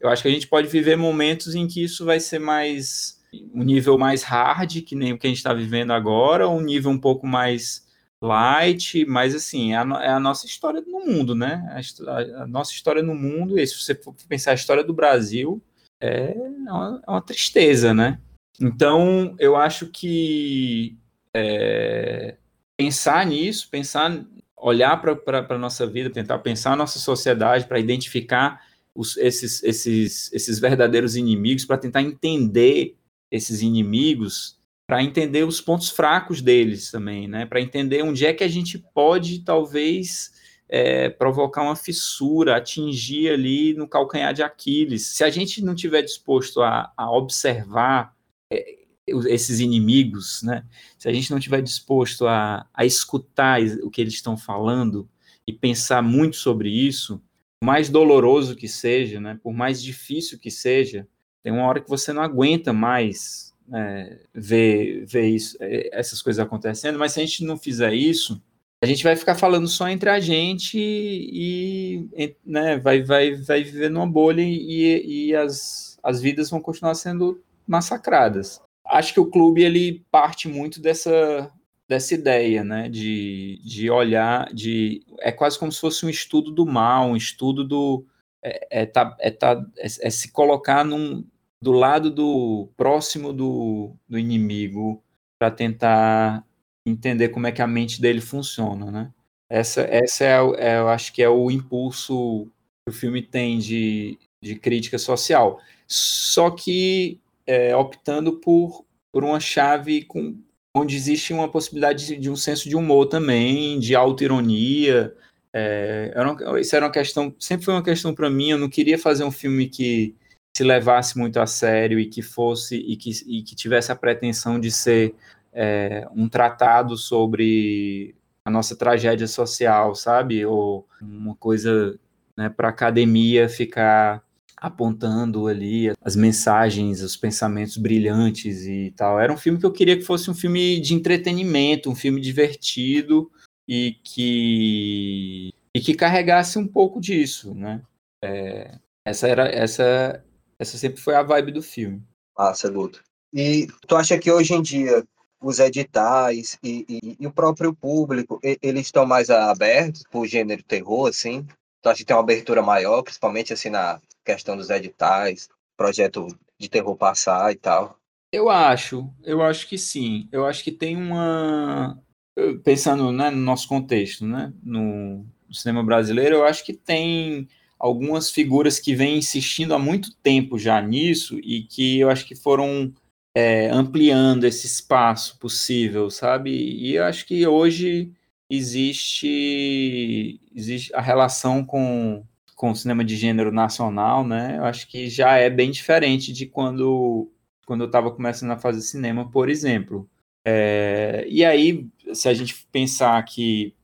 eu acho que a gente pode viver momentos em que isso vai ser mais um nível mais hard, que nem o que a gente está vivendo agora, um nível um pouco mais light, mas assim, é a, é a nossa história no mundo, né? A, a, nossa história no mundo, e se você for pensar a história do Brasil, é uma, é uma tristeza, né? Então, eu acho que é, pensar nisso, pensar olhar para a nossa vida, tentar pensar a nossa sociedade, para identificar os, esses, esses, esses verdadeiros inimigos, para tentar entender esses inimigos, para entender os pontos fracos deles também, né? Para entender onde é que a gente pode, talvez, é, provocar uma fissura, atingir ali no calcanhar de Aquiles. Se a gente não tiver disposto a, a observar esses inimigos, né? Se a gente não estiver disposto a, a escutar o que eles estão falando e pensar muito sobre isso, mais doloroso que seja, né? Por mais difícil que seja, tem uma hora que você não aguenta mais é, ver, ver isso, é, essas coisas acontecendo. Mas se a gente não fizer isso, a gente vai ficar falando só entre a gente e, né, vai, vai, vai viver numa bolha e, e as, as vidas vão continuar sendo massacradas acho que o clube ele parte muito dessa dessa ideia, né, de, de olhar, de é quase como se fosse um estudo do mal, um estudo do é, é, tá, é, tá, é, é se colocar num, do lado do próximo do, do inimigo para tentar entender como é que a mente dele funciona, né? Essa, essa é, é, eu acho que é o impulso que o filme tem de, de crítica social. Só que é, optando por, por uma chave com, onde existe uma possibilidade de, de um senso de humor também, de autoironia. É, era isso era uma questão, sempre foi uma questão para mim. Eu não queria fazer um filme que se levasse muito a sério e que fosse e que, e que tivesse a pretensão de ser é, um tratado sobre a nossa tragédia social, sabe? Ou uma coisa né, para a academia ficar apontando ali as mensagens, os pensamentos brilhantes e tal. Era um filme que eu queria que fosse um filme de entretenimento, um filme divertido e que e que carregasse um pouco disso, né? É, essa era essa essa sempre foi a vibe do filme. Massa, Guto. E tu acha que hoje em dia os editais e, e, e o próprio público, eles estão mais abertos para o gênero terror, assim? Tu acha que tem uma abertura maior, principalmente assim na questão dos editais, projeto de terror passar e tal? Eu acho, eu acho que sim. Eu acho que tem uma. Pensando né, no nosso contexto, né, no, cinema brasileiro, eu acho que tem algumas figuras que vêm insistindo há muito tempo já nisso e que eu acho que foram é, ampliando esse espaço possível, sabe? E eu acho que hoje existe, existe a relação com com cinema de gênero nacional, né? Eu acho que já é bem diferente de quando, quando eu estava começando a fazer cinema, por exemplo. É, e aí, se a gente pensar que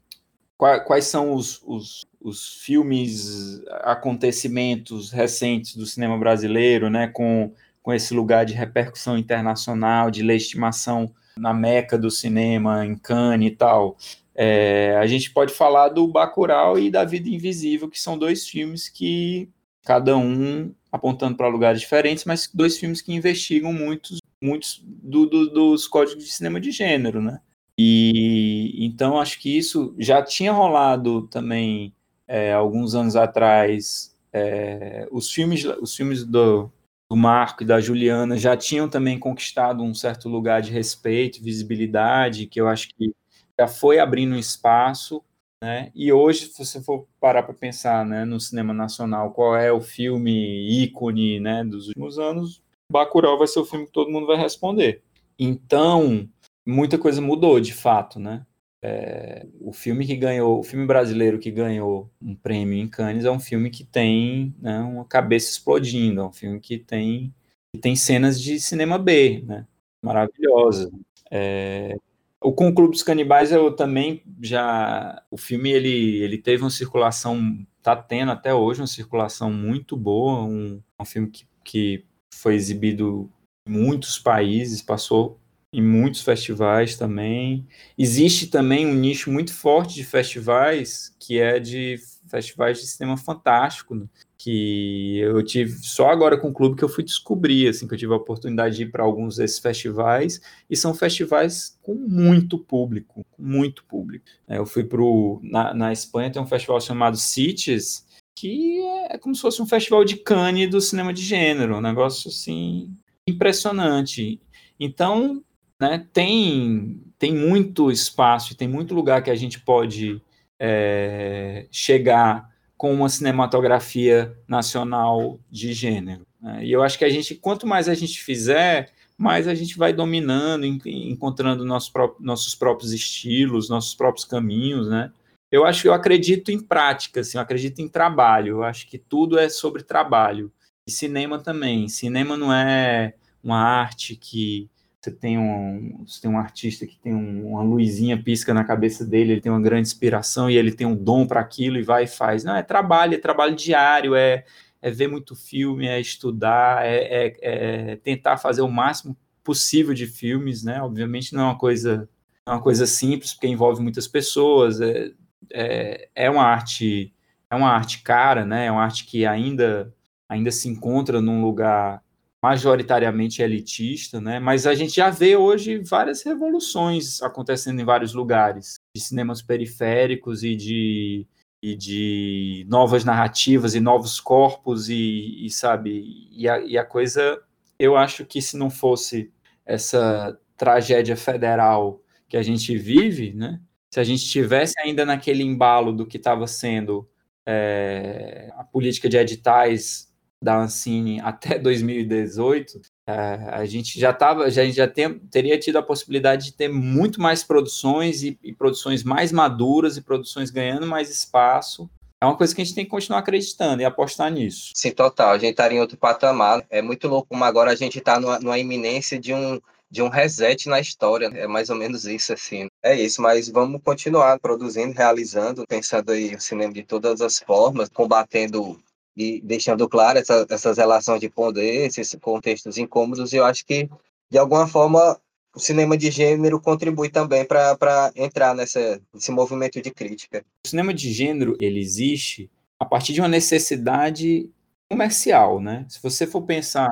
quais são os, os, os filmes, acontecimentos recentes do cinema brasileiro, né, com, com esse lugar de repercussão internacional, de legitimação na meca do cinema, em Cannes e tal. É, a gente pode falar do Bacurau e da Vida Invisível, que são dois filmes que, cada um apontando para lugares diferentes, mas dois filmes que investigam muitos, muitos do, do, dos códigos de cinema de gênero, né? E então acho que isso já tinha rolado também é, alguns anos atrás. É, os filmes, os filmes do, do Marco e da Juliana já tinham também conquistado um certo lugar de respeito, visibilidade, que eu acho que já foi abrindo espaço, né? E hoje, se você for parar para pensar, né, no cinema nacional, qual é o filme ícone, né, dos últimos anos, Bacurau vai ser o filme que todo mundo vai responder. Então, muita coisa mudou, de fato, né? É, o filme que ganhou, o filme brasileiro que ganhou um prêmio em Cannes é um filme que tem né, uma cabeça explodindo, é um filme que tem, que tem cenas de cinema B, né? Maravilhosa. É, o Com o Clube dos Canibais eu também já o filme ele, ele teve uma circulação tá tendo até hoje uma circulação muito boa um, um filme que, que foi exibido em muitos países passou em muitos festivais também. Existe também um nicho muito forte de festivais, que é de festivais de cinema fantástico, né? Que eu tive só agora com o clube que eu fui descobrir, assim, que eu tive a oportunidade de ir para alguns desses festivais, e são festivais com muito público, muito público. É, eu fui para na, na Espanha tem um festival chamado Cities, que é como se fosse um festival de Cannes do cinema de gênero, um negócio assim impressionante. Então, né, tem, tem muito espaço, tem muito lugar que a gente pode é, chegar com uma cinematografia nacional de gênero. Né? E eu acho que a gente, quanto mais a gente fizer, mais a gente vai dominando, encontrando nosso nossos próprios estilos, nossos próprios caminhos, né? Eu acho que eu acredito em prática, assim, eu acredito em trabalho. Eu acho que tudo é sobre trabalho. E cinema também. Cinema não é uma arte que você tem um, você tem um artista que tem um, uma luzinha pisca na cabeça dele, ele tem uma grande inspiração e ele tem um dom para aquilo e vai e faz. Não, é trabalho, é trabalho diário, é, é ver muito filme, é estudar, é, é, é tentar fazer o máximo possível de filmes, né? Obviamente não é uma coisa, é uma coisa simples, porque envolve muitas pessoas, é, é, é uma arte é uma arte cara, né? É uma arte que ainda ainda se encontra num lugar majoritariamente elitista, né? Mas a gente já vê hoje várias revoluções acontecendo em vários lugares, de cinemas periféricos e de, e de novas narrativas e novos corpos e, e sabe, e a, e a coisa, eu acho que se não fosse essa tragédia federal que a gente vive, né? Se a gente tivesse ainda naquele embalo do que estava sendo é, a política de editais da Ancine até 2018, é, a gente já tava, já, já tem, teria tido a possibilidade de ter muito mais produções e, e, produções mais maduras e produções ganhando mais espaço. É uma coisa que a gente tem que continuar acreditando e apostar nisso. Sim, total. A gente estaria em outro patamar. É muito louco como agora a gente está numa, numa iminência de um, de um reset na história. É mais ou menos isso, assim. É isso, mas vamos continuar produzindo, realizando, pensando aí o cinema de todas as formas, combatendo e deixando claro essa, essas relações de poder, esses contextos incômodos, eu acho que, de alguma forma, o cinema de gênero contribui também para entrar nessa, nesse movimento de crítica. O cinema de gênero, ele existe a partir de uma necessidade comercial, né? Se você for pensar,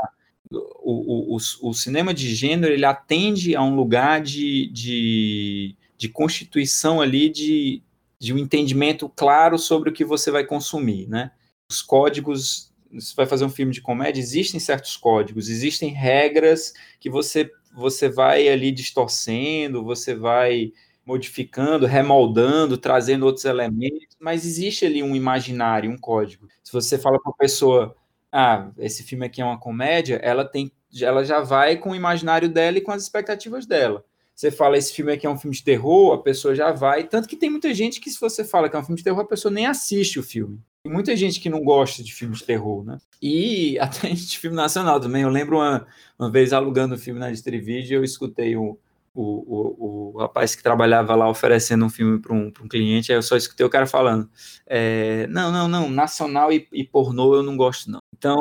o, o, o, o cinema de gênero, ele atende a um lugar de, de, de constituição ali de, de um entendimento claro sobre o que você vai consumir, né? Os códigos, você vai fazer um filme de comédia, existem certos códigos, existem regras que você, você vai ali distorcendo, você vai modificando, remoldando, trazendo outros elementos, mas existe ali um imaginário, um código. Se você fala para a pessoa, ah, esse filme aqui é uma comédia, ela tem, ela já vai com o imaginário dela e com as expectativas dela. Você fala, esse filme aqui é um filme de terror, a pessoa já vai. Tanto que tem muita gente que, se você fala que é um filme de terror, a pessoa nem assiste o filme. Tem muita gente que não gosta de filmes de terror, né? E até de filme nacional também. Eu lembro uma, uma vez alugando o filme na Distrivídeo, eu escutei o, o, o, o, o rapaz que trabalhava lá oferecendo um filme para um, um cliente, aí eu só escutei o cara falando: é, não, não, não, nacional e, e, pornô eu não gosto, não. Então,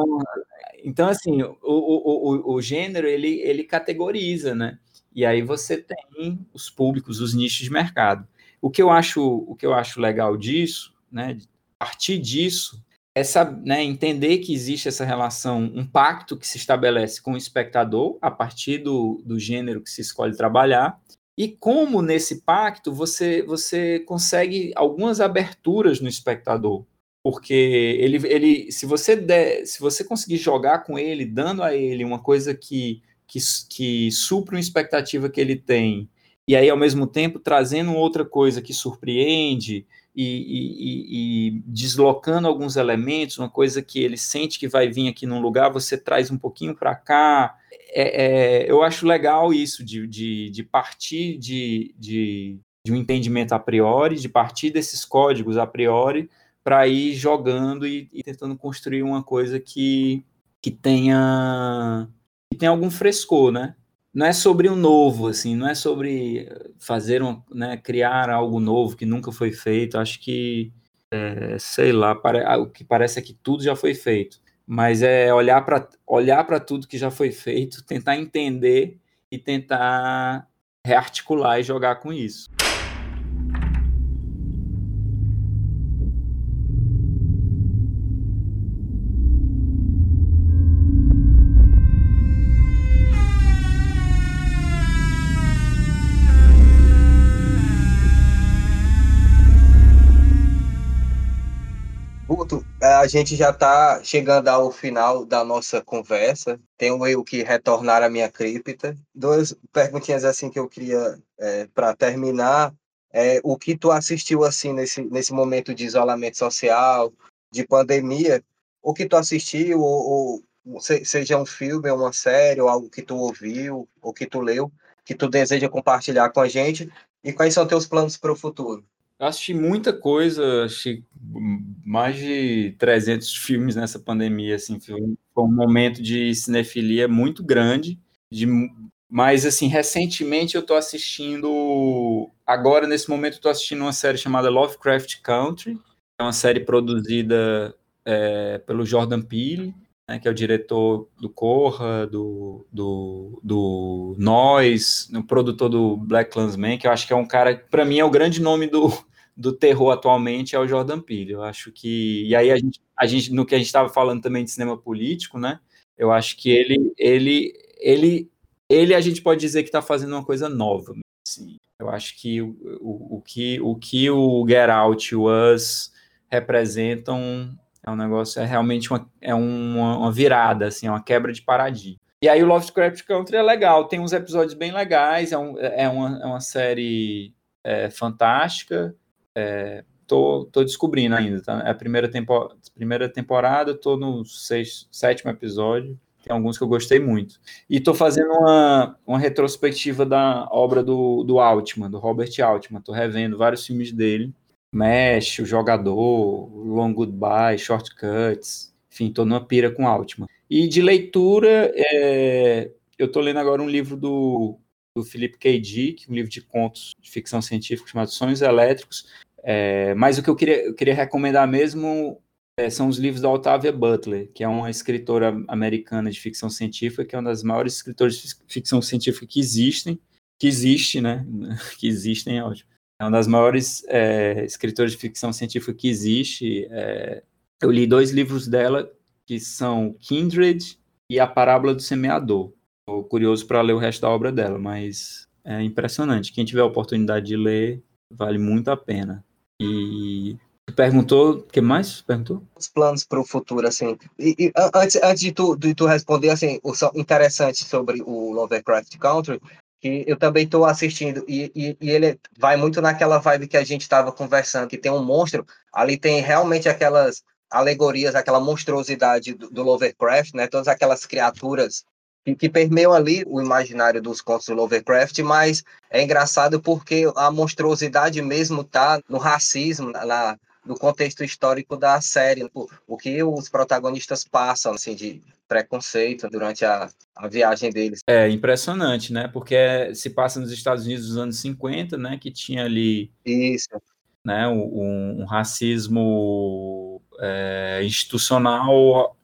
então assim, o, o, o, o gênero ele, ele categoriza, né? E aí você tem os públicos, os nichos de mercado. O que eu acho, o que eu acho legal disso, né? Partir disso, essa, né, entender que existe essa relação, um pacto que se estabelece com o espectador a partir do, do gênero que se escolhe trabalhar, e como nesse pacto você, você consegue algumas aberturas no espectador. Porque ele, ele se, você der, se você conseguir jogar com ele, dando a ele uma coisa que, que, que supra uma expectativa que ele tem, e aí, ao mesmo tempo, trazendo outra coisa que surpreende, e, e, e, deslocando alguns elementos, uma coisa que ele sente que vai vir aqui num lugar, você traz um pouquinho para cá. É, é, eu acho legal isso, de, de, de partir de, de, de, um entendimento a priori, de partir desses códigos a priori, para ir jogando e, e, tentando construir uma coisa que, que tenha que tenha algum frescor, né? Não é sobre o novo, assim, não é sobre fazer um, né, criar algo novo que nunca foi feito. Acho que, é, sei lá, pare, o que parece é que tudo já foi feito. Mas é olhar para olhar para tudo que já foi feito, tentar entender e tentar rearticular e jogar com isso. Gente já está chegando ao final da nossa conversa. Tenho eu que retornar à minha cripta. Duas perguntinhas assim que eu queria é, para terminar. É, o que tu assistiu assim nesse, nesse momento de isolamento social, de pandemia? O que tu assistiu, ou, ou seja um filme, uma série, ou algo que tu ouviu, ou que tu leu, que tu deseja compartilhar com a gente? E quais são teus planos para o futuro? Eu assisti muita coisa, assisti mais de 300 filmes nessa pandemia, assim, foi um momento de cinefilia muito grande, de, mas, assim, recentemente eu estou assistindo, agora, nesse momento, eu estou assistindo uma série chamada Lovecraft Country, é uma série produzida é, pelo Jordan Peele, né, que é o diretor do Corra, do, do, do Nós, o produtor do Black Clansman, que eu acho que é um cara, para mim, é o grande nome do, do terror atualmente é o Jordan Peele. Eu acho que e aí a gente, a gente no que a gente estava falando também de cinema político, né? Eu acho que ele ele ele ele a gente pode dizer que está fazendo uma coisa nova. Assim. Eu acho que o, o, o, que o que o Get Out e o Us representam é um negócio é realmente uma, é uma, uma virada assim, é uma quebra de paradigma. E aí o Lovecraft Country é legal, tem uns episódios bem legais, é, um, é, uma, é uma série é, fantástica, é, tô, tô descobrindo ainda, tá? É a primeira, tempo, primeira temporada, tô no sexto, sétimo episódio. Tem alguns que eu gostei muito. E tô fazendo uma, uma retrospectiva da obra do, do Altman, do Robert Altman. Tô revendo vários filmes dele. Mesh, O Jogador, Long Goodbye, Shortcuts. Enfim, tô numa pira com Altman. E de leitura, é, eu tô lendo agora um livro do, do Philip K. Dick, um livro de contos de ficção científica chamado Sonhos Elétricos, é, mas o que eu queria, eu queria recomendar mesmo é, são os livros da Octavia Butler, que é uma escritora americana de ficção científica, que é uma das maiores escritoras de ficção científica que existem, que existe, né? que existem, é ótimo. É uma das maiores é, escritoras de ficção científica que existe. É, eu li dois livros dela, que são Kindred e A Parábola do Semeador. Curioso para ler o resto da obra dela, mas é impressionante. Quem tiver a oportunidade de ler, vale muito a pena. E perguntou, o que mais perguntou? Os planos para o futuro, assim. E, e, antes, antes de, tu, de tu responder, assim, o interessante sobre o Lovecraft Country, que eu também estou assistindo, e, e, e, ele vai muito naquela vibe que a gente estava conversando, que tem um monstro, ali tem realmente aquelas alegorias, aquela monstruosidade do, do Lovecraft, né? Todas aquelas criaturas que, permeiam ali o imaginário dos contos do Lovecraft, mas é engraçado porque a monstruosidade mesmo tá no racismo, na, no contexto histórico da série, o, o que os protagonistas passam, assim, de preconceito durante a, a viagem deles. É impressionante, né? Porque é, se passa nos Estados Unidos dos anos 50, né? Que tinha ali Isso. né, um, um racismo é, institucional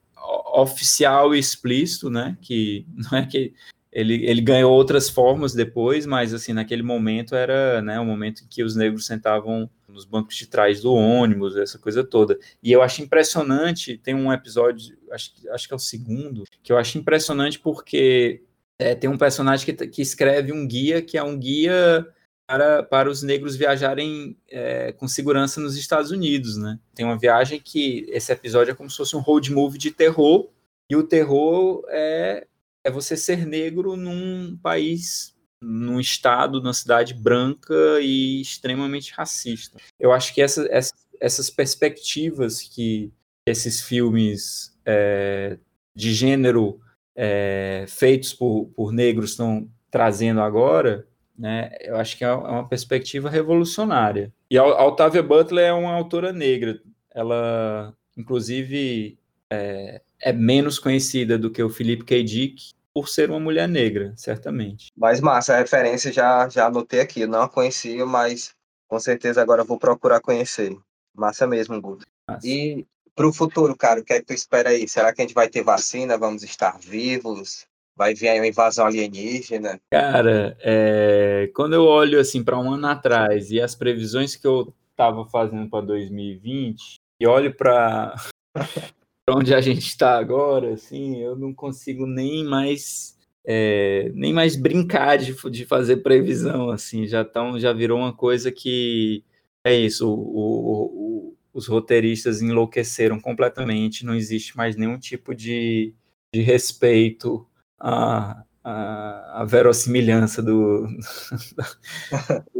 oficial e explícito, né? Que não é que ele, ele ganhou outras formas depois, mas assim naquele momento era, né, um momento em que os negros sentavam nos bancos de trás do ônibus, essa coisa toda. E eu acho impressionante, tem um episódio, acho, acho que é o segundo, que eu acho impressionante porque é, tem um personagem que, que escreve um guia que é um guia para, para os negros viajarem é, com segurança nos Estados Unidos, né? Tem uma viagem que esse episódio é como se fosse um road movie de terror, e o terror é, é você ser negro num país, num estado, numa cidade branca e extremamente racista. Eu acho que essa, essa, essas perspectivas que esses filmes é, de gênero é, feitos por, por negros estão trazendo agora, né, eu acho que é uma perspectiva revolucionária. E a a Octavia Butler é uma autora negra. Ela, inclusive, é, é menos conhecida do que o Philip K. Dick por ser uma mulher negra, certamente. Mas massa, a referência já, já anotei aqui. Eu não a conhecia, mas com certeza agora vou procurar conhecer. Massa mesmo, Guto. E para o futuro, cara, o que é que tu espera aí? Será que a gente vai ter vacina? Vamos estar vivos? Vai vir aí uma invasão alienígena? Cara, é, quando eu olho assim para um ano atrás e as previsões que eu estava fazendo para 2020 e olho para onde a gente está agora, assim, eu não consigo nem mais é, nem mais brincar de, de fazer previsão, assim, já tão, já virou uma coisa que é isso, o- o- o- os roteiristas enlouqueceram completamente, não existe mais nenhum tipo de, de respeito à, à, à verossimilhança do,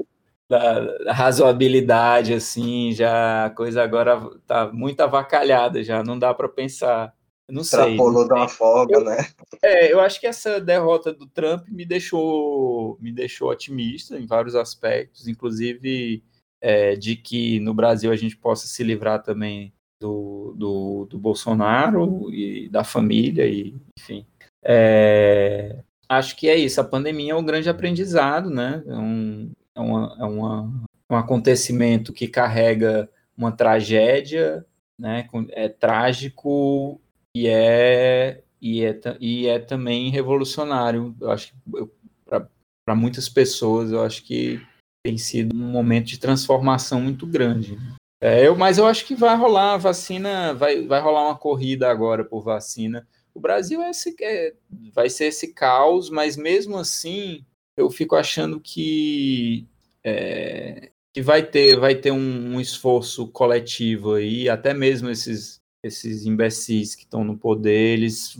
da, da razoabilidade, assim, já a coisa agora tá muito avacalhada, já não dá para pensar. Não sei. Extrapolou de uma forma, né? É, eu acho que essa derrota do Trump me deixou, me deixou otimista em vários aspectos, inclusive é, de que no Brasil a gente possa se livrar também do, do, do Bolsonaro e da família, e enfim. É, acho que é isso. A pandemia é um grande aprendizado, né? É um, é uma, é uma, um acontecimento que carrega uma tragédia, né? É trágico e é e é, e é também revolucionário. Eu acho que para muitas pessoas, eu acho que tem sido um momento de transformação muito grande. É, eu, mas eu acho que vai rolar a vacina, vai, vai rolar uma corrida agora por vacina. O Brasil é esse, é, vai ser esse caos, mas mesmo assim eu fico achando que, é, que vai ter, vai ter um, um esforço coletivo aí, até mesmo esses, esses imbecis que estão no poder, eles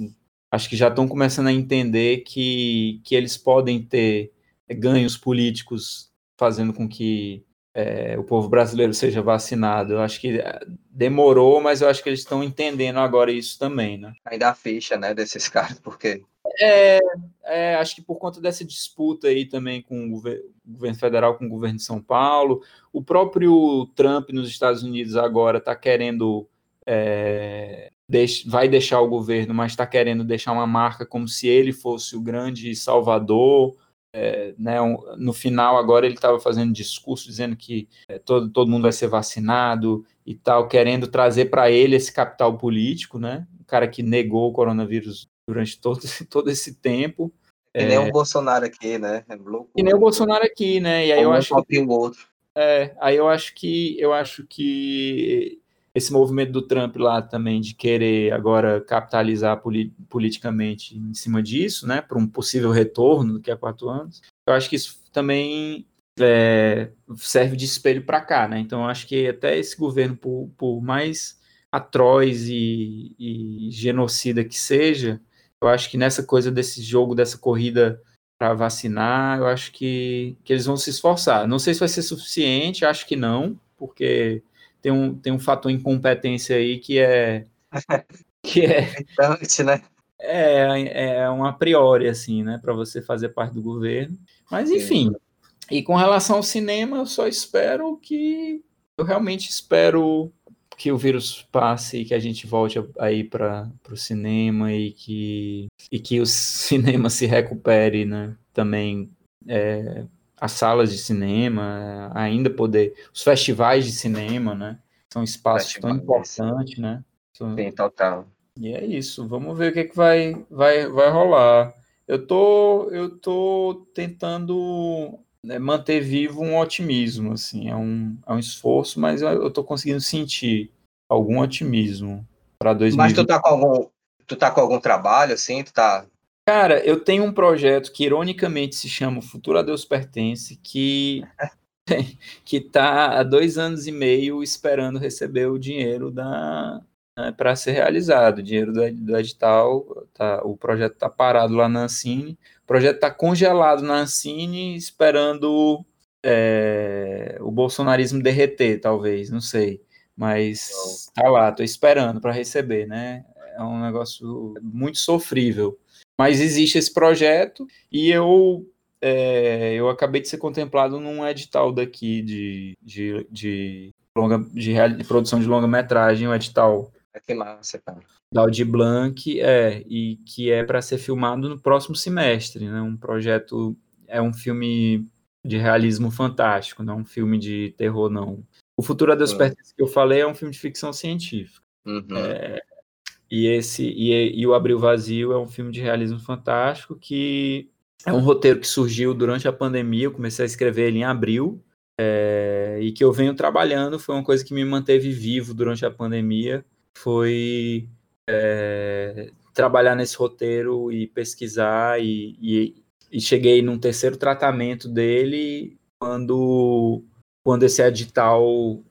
acho que já estão começando a entender que, que eles podem ter ganhos políticos fazendo com que é, o povo brasileiro seja vacinado. Eu acho que é, demorou, mas eu acho que eles estão entendendo agora isso também, né? Ainda a ficha, né, desses caras, porque É, é, acho que por conta dessa disputa aí também com o gover- governo federal, com o governo de São Paulo, o próprio Trump nos Estados Unidos agora está querendo é, deix- vai deixar o governo, mas está querendo deixar uma marca como se ele fosse o grande salvador. É, né, no final, agora ele estava fazendo discurso dizendo que é, todo, todo mundo vai ser vacinado e tal, querendo trazer para ele esse capital político, né? O cara que negou o coronavírus durante todo, esse- todo esse tempo. que nem o Bolsonaro aqui, né? É. E nem o Bolsonaro aqui, né? E aí eu Um acho que o outro. é, aí eu acho que eu acho que esse movimento do Trump lá também de querer agora capitalizar poli- politicamente em cima disso, né, para um possível retorno daqui a quatro anos, eu acho que isso também é, serve de espelho para cá, né? Então eu acho que até esse governo, por, por mais atroz e, e genocida que seja, eu acho que nessa coisa desse jogo, dessa corrida para vacinar, eu acho que, que eles vão se esforçar. Não sei se vai ser suficiente, acho que não, porque tem um, tem um fator incompetência aí que é que é, Gritante, né? é, é um a priori, assim, né, para você fazer parte do governo. Mas, Sim. enfim. E com relação ao cinema, eu só espero que. Eu realmente espero que o vírus passe e que a gente volte aí para o cinema e que, e que o cinema se recupere, né? Também é, as salas de cinema, ainda poder. Os festivais de cinema, né? São espaços festivais. tão importantes, né? São... Sim, total. E é isso. Vamos ver o que, é que vai, vai, vai rolar. Eu tô, eu tô tentando né, manter vivo um otimismo, assim, é um, é um esforço, mas eu, eu tô conseguindo sentir algum otimismo para 2020. Mas tu tá com algum, tu tá com algum trabalho, assim, tu tá... Cara, eu tenho um projeto que ironicamente se chama Futuro a Deus Pertence, que que tá há dois anos e meio esperando receber o dinheiro da né, para ser realizado, o dinheiro do, do edital, tá, o projeto está parado lá na Ancine, o projeto está congelado na Ancine, esperando é, o bolsonarismo derreter, talvez, não sei. Mas tá lá, tô esperando para receber, né? É um negócio muito sofrível. Mas existe esse projeto e eu é, eu acabei de ser contemplado num edital daqui de, de, de, longa, de, de produção de longa-metragem, um edital. Que massa, cara da Audi Blanc, é, e que é para ser filmado no próximo semestre, né? Um projeto, é um filme de realismo fantástico, não um filme de terror, não. O Futuro a Deus uhum. Pertence que eu falei é um filme de ficção científica. Uhum. É, e esse e, e o Abril Vazio é um filme de realismo fantástico que é um roteiro que surgiu durante a pandemia. Eu comecei a escrever ele em abril é, e que eu venho trabalhando. Foi uma coisa que me manteve vivo durante a pandemia. Foi é, trabalhar nesse roteiro e pesquisar e, e, e, cheguei num terceiro tratamento dele quando quando esse edital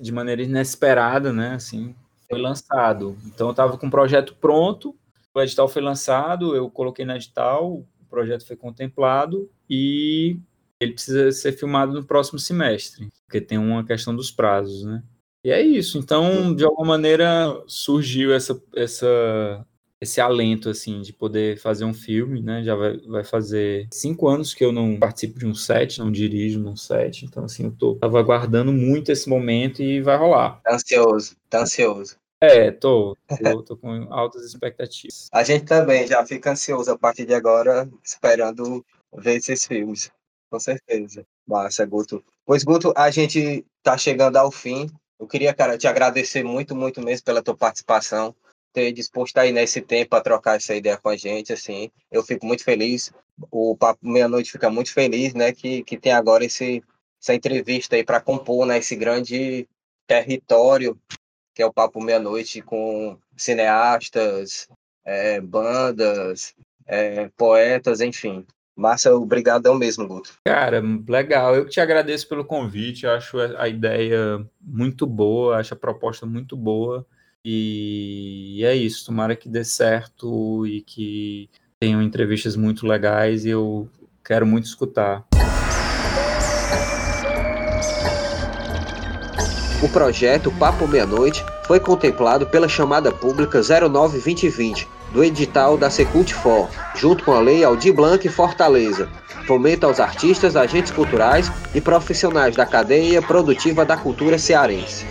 de maneira inesperada, né, assim, foi lançado. Então eu estava com o projeto pronto, o edital foi lançado, eu coloquei no edital, o projeto foi contemplado e ele precisa ser filmado no próximo semestre, porque tem uma questão dos prazos, né? E é isso. Então, de alguma maneira, surgiu essa, essa, esse alento, assim, de poder fazer um filme, né? Já vai, vai fazer cinco anos que eu não participo de um set, não dirijo num set. Então, assim, eu tô, tava aguardando muito esse momento e vai rolar. Tá ansioso, tá ansioso. É, tô, tô, tô com altas expectativas. A gente também já fica ansioso a partir de agora, esperando ver esses filmes. Com certeza. Massa, Guto. Pois, Guto, a gente tá chegando ao fim eu queria, cara, te agradecer muito, muito mesmo pela tua participação, ter disposto aí nesse tempo a trocar essa ideia com a gente, assim. Eu fico muito feliz. O Papo Meia-Noite fica muito feliz, né, que, que tem agora esse, essa entrevista aí para compor, né, esse grande território que é o Papo Meia-Noite com cineastas, é, bandas, é, poetas, enfim. Massa, obrigadão mesmo, Guto. Cara, legal. Eu te agradeço pelo convite. Eu acho a ideia muito boa, acho a proposta muito boa. E é isso. Tomara que dê certo e que tenham entrevistas muito legais. E eu quero muito escutar. O projeto Papo Meia-Noite foi contemplado pela chamada pública 09-2020 do edital da Secult For, junto com a Lei Aldir Blanc Fortaleza, fomenta aos artistas, agentes culturais e profissionais da cadeia produtiva da cultura cearense.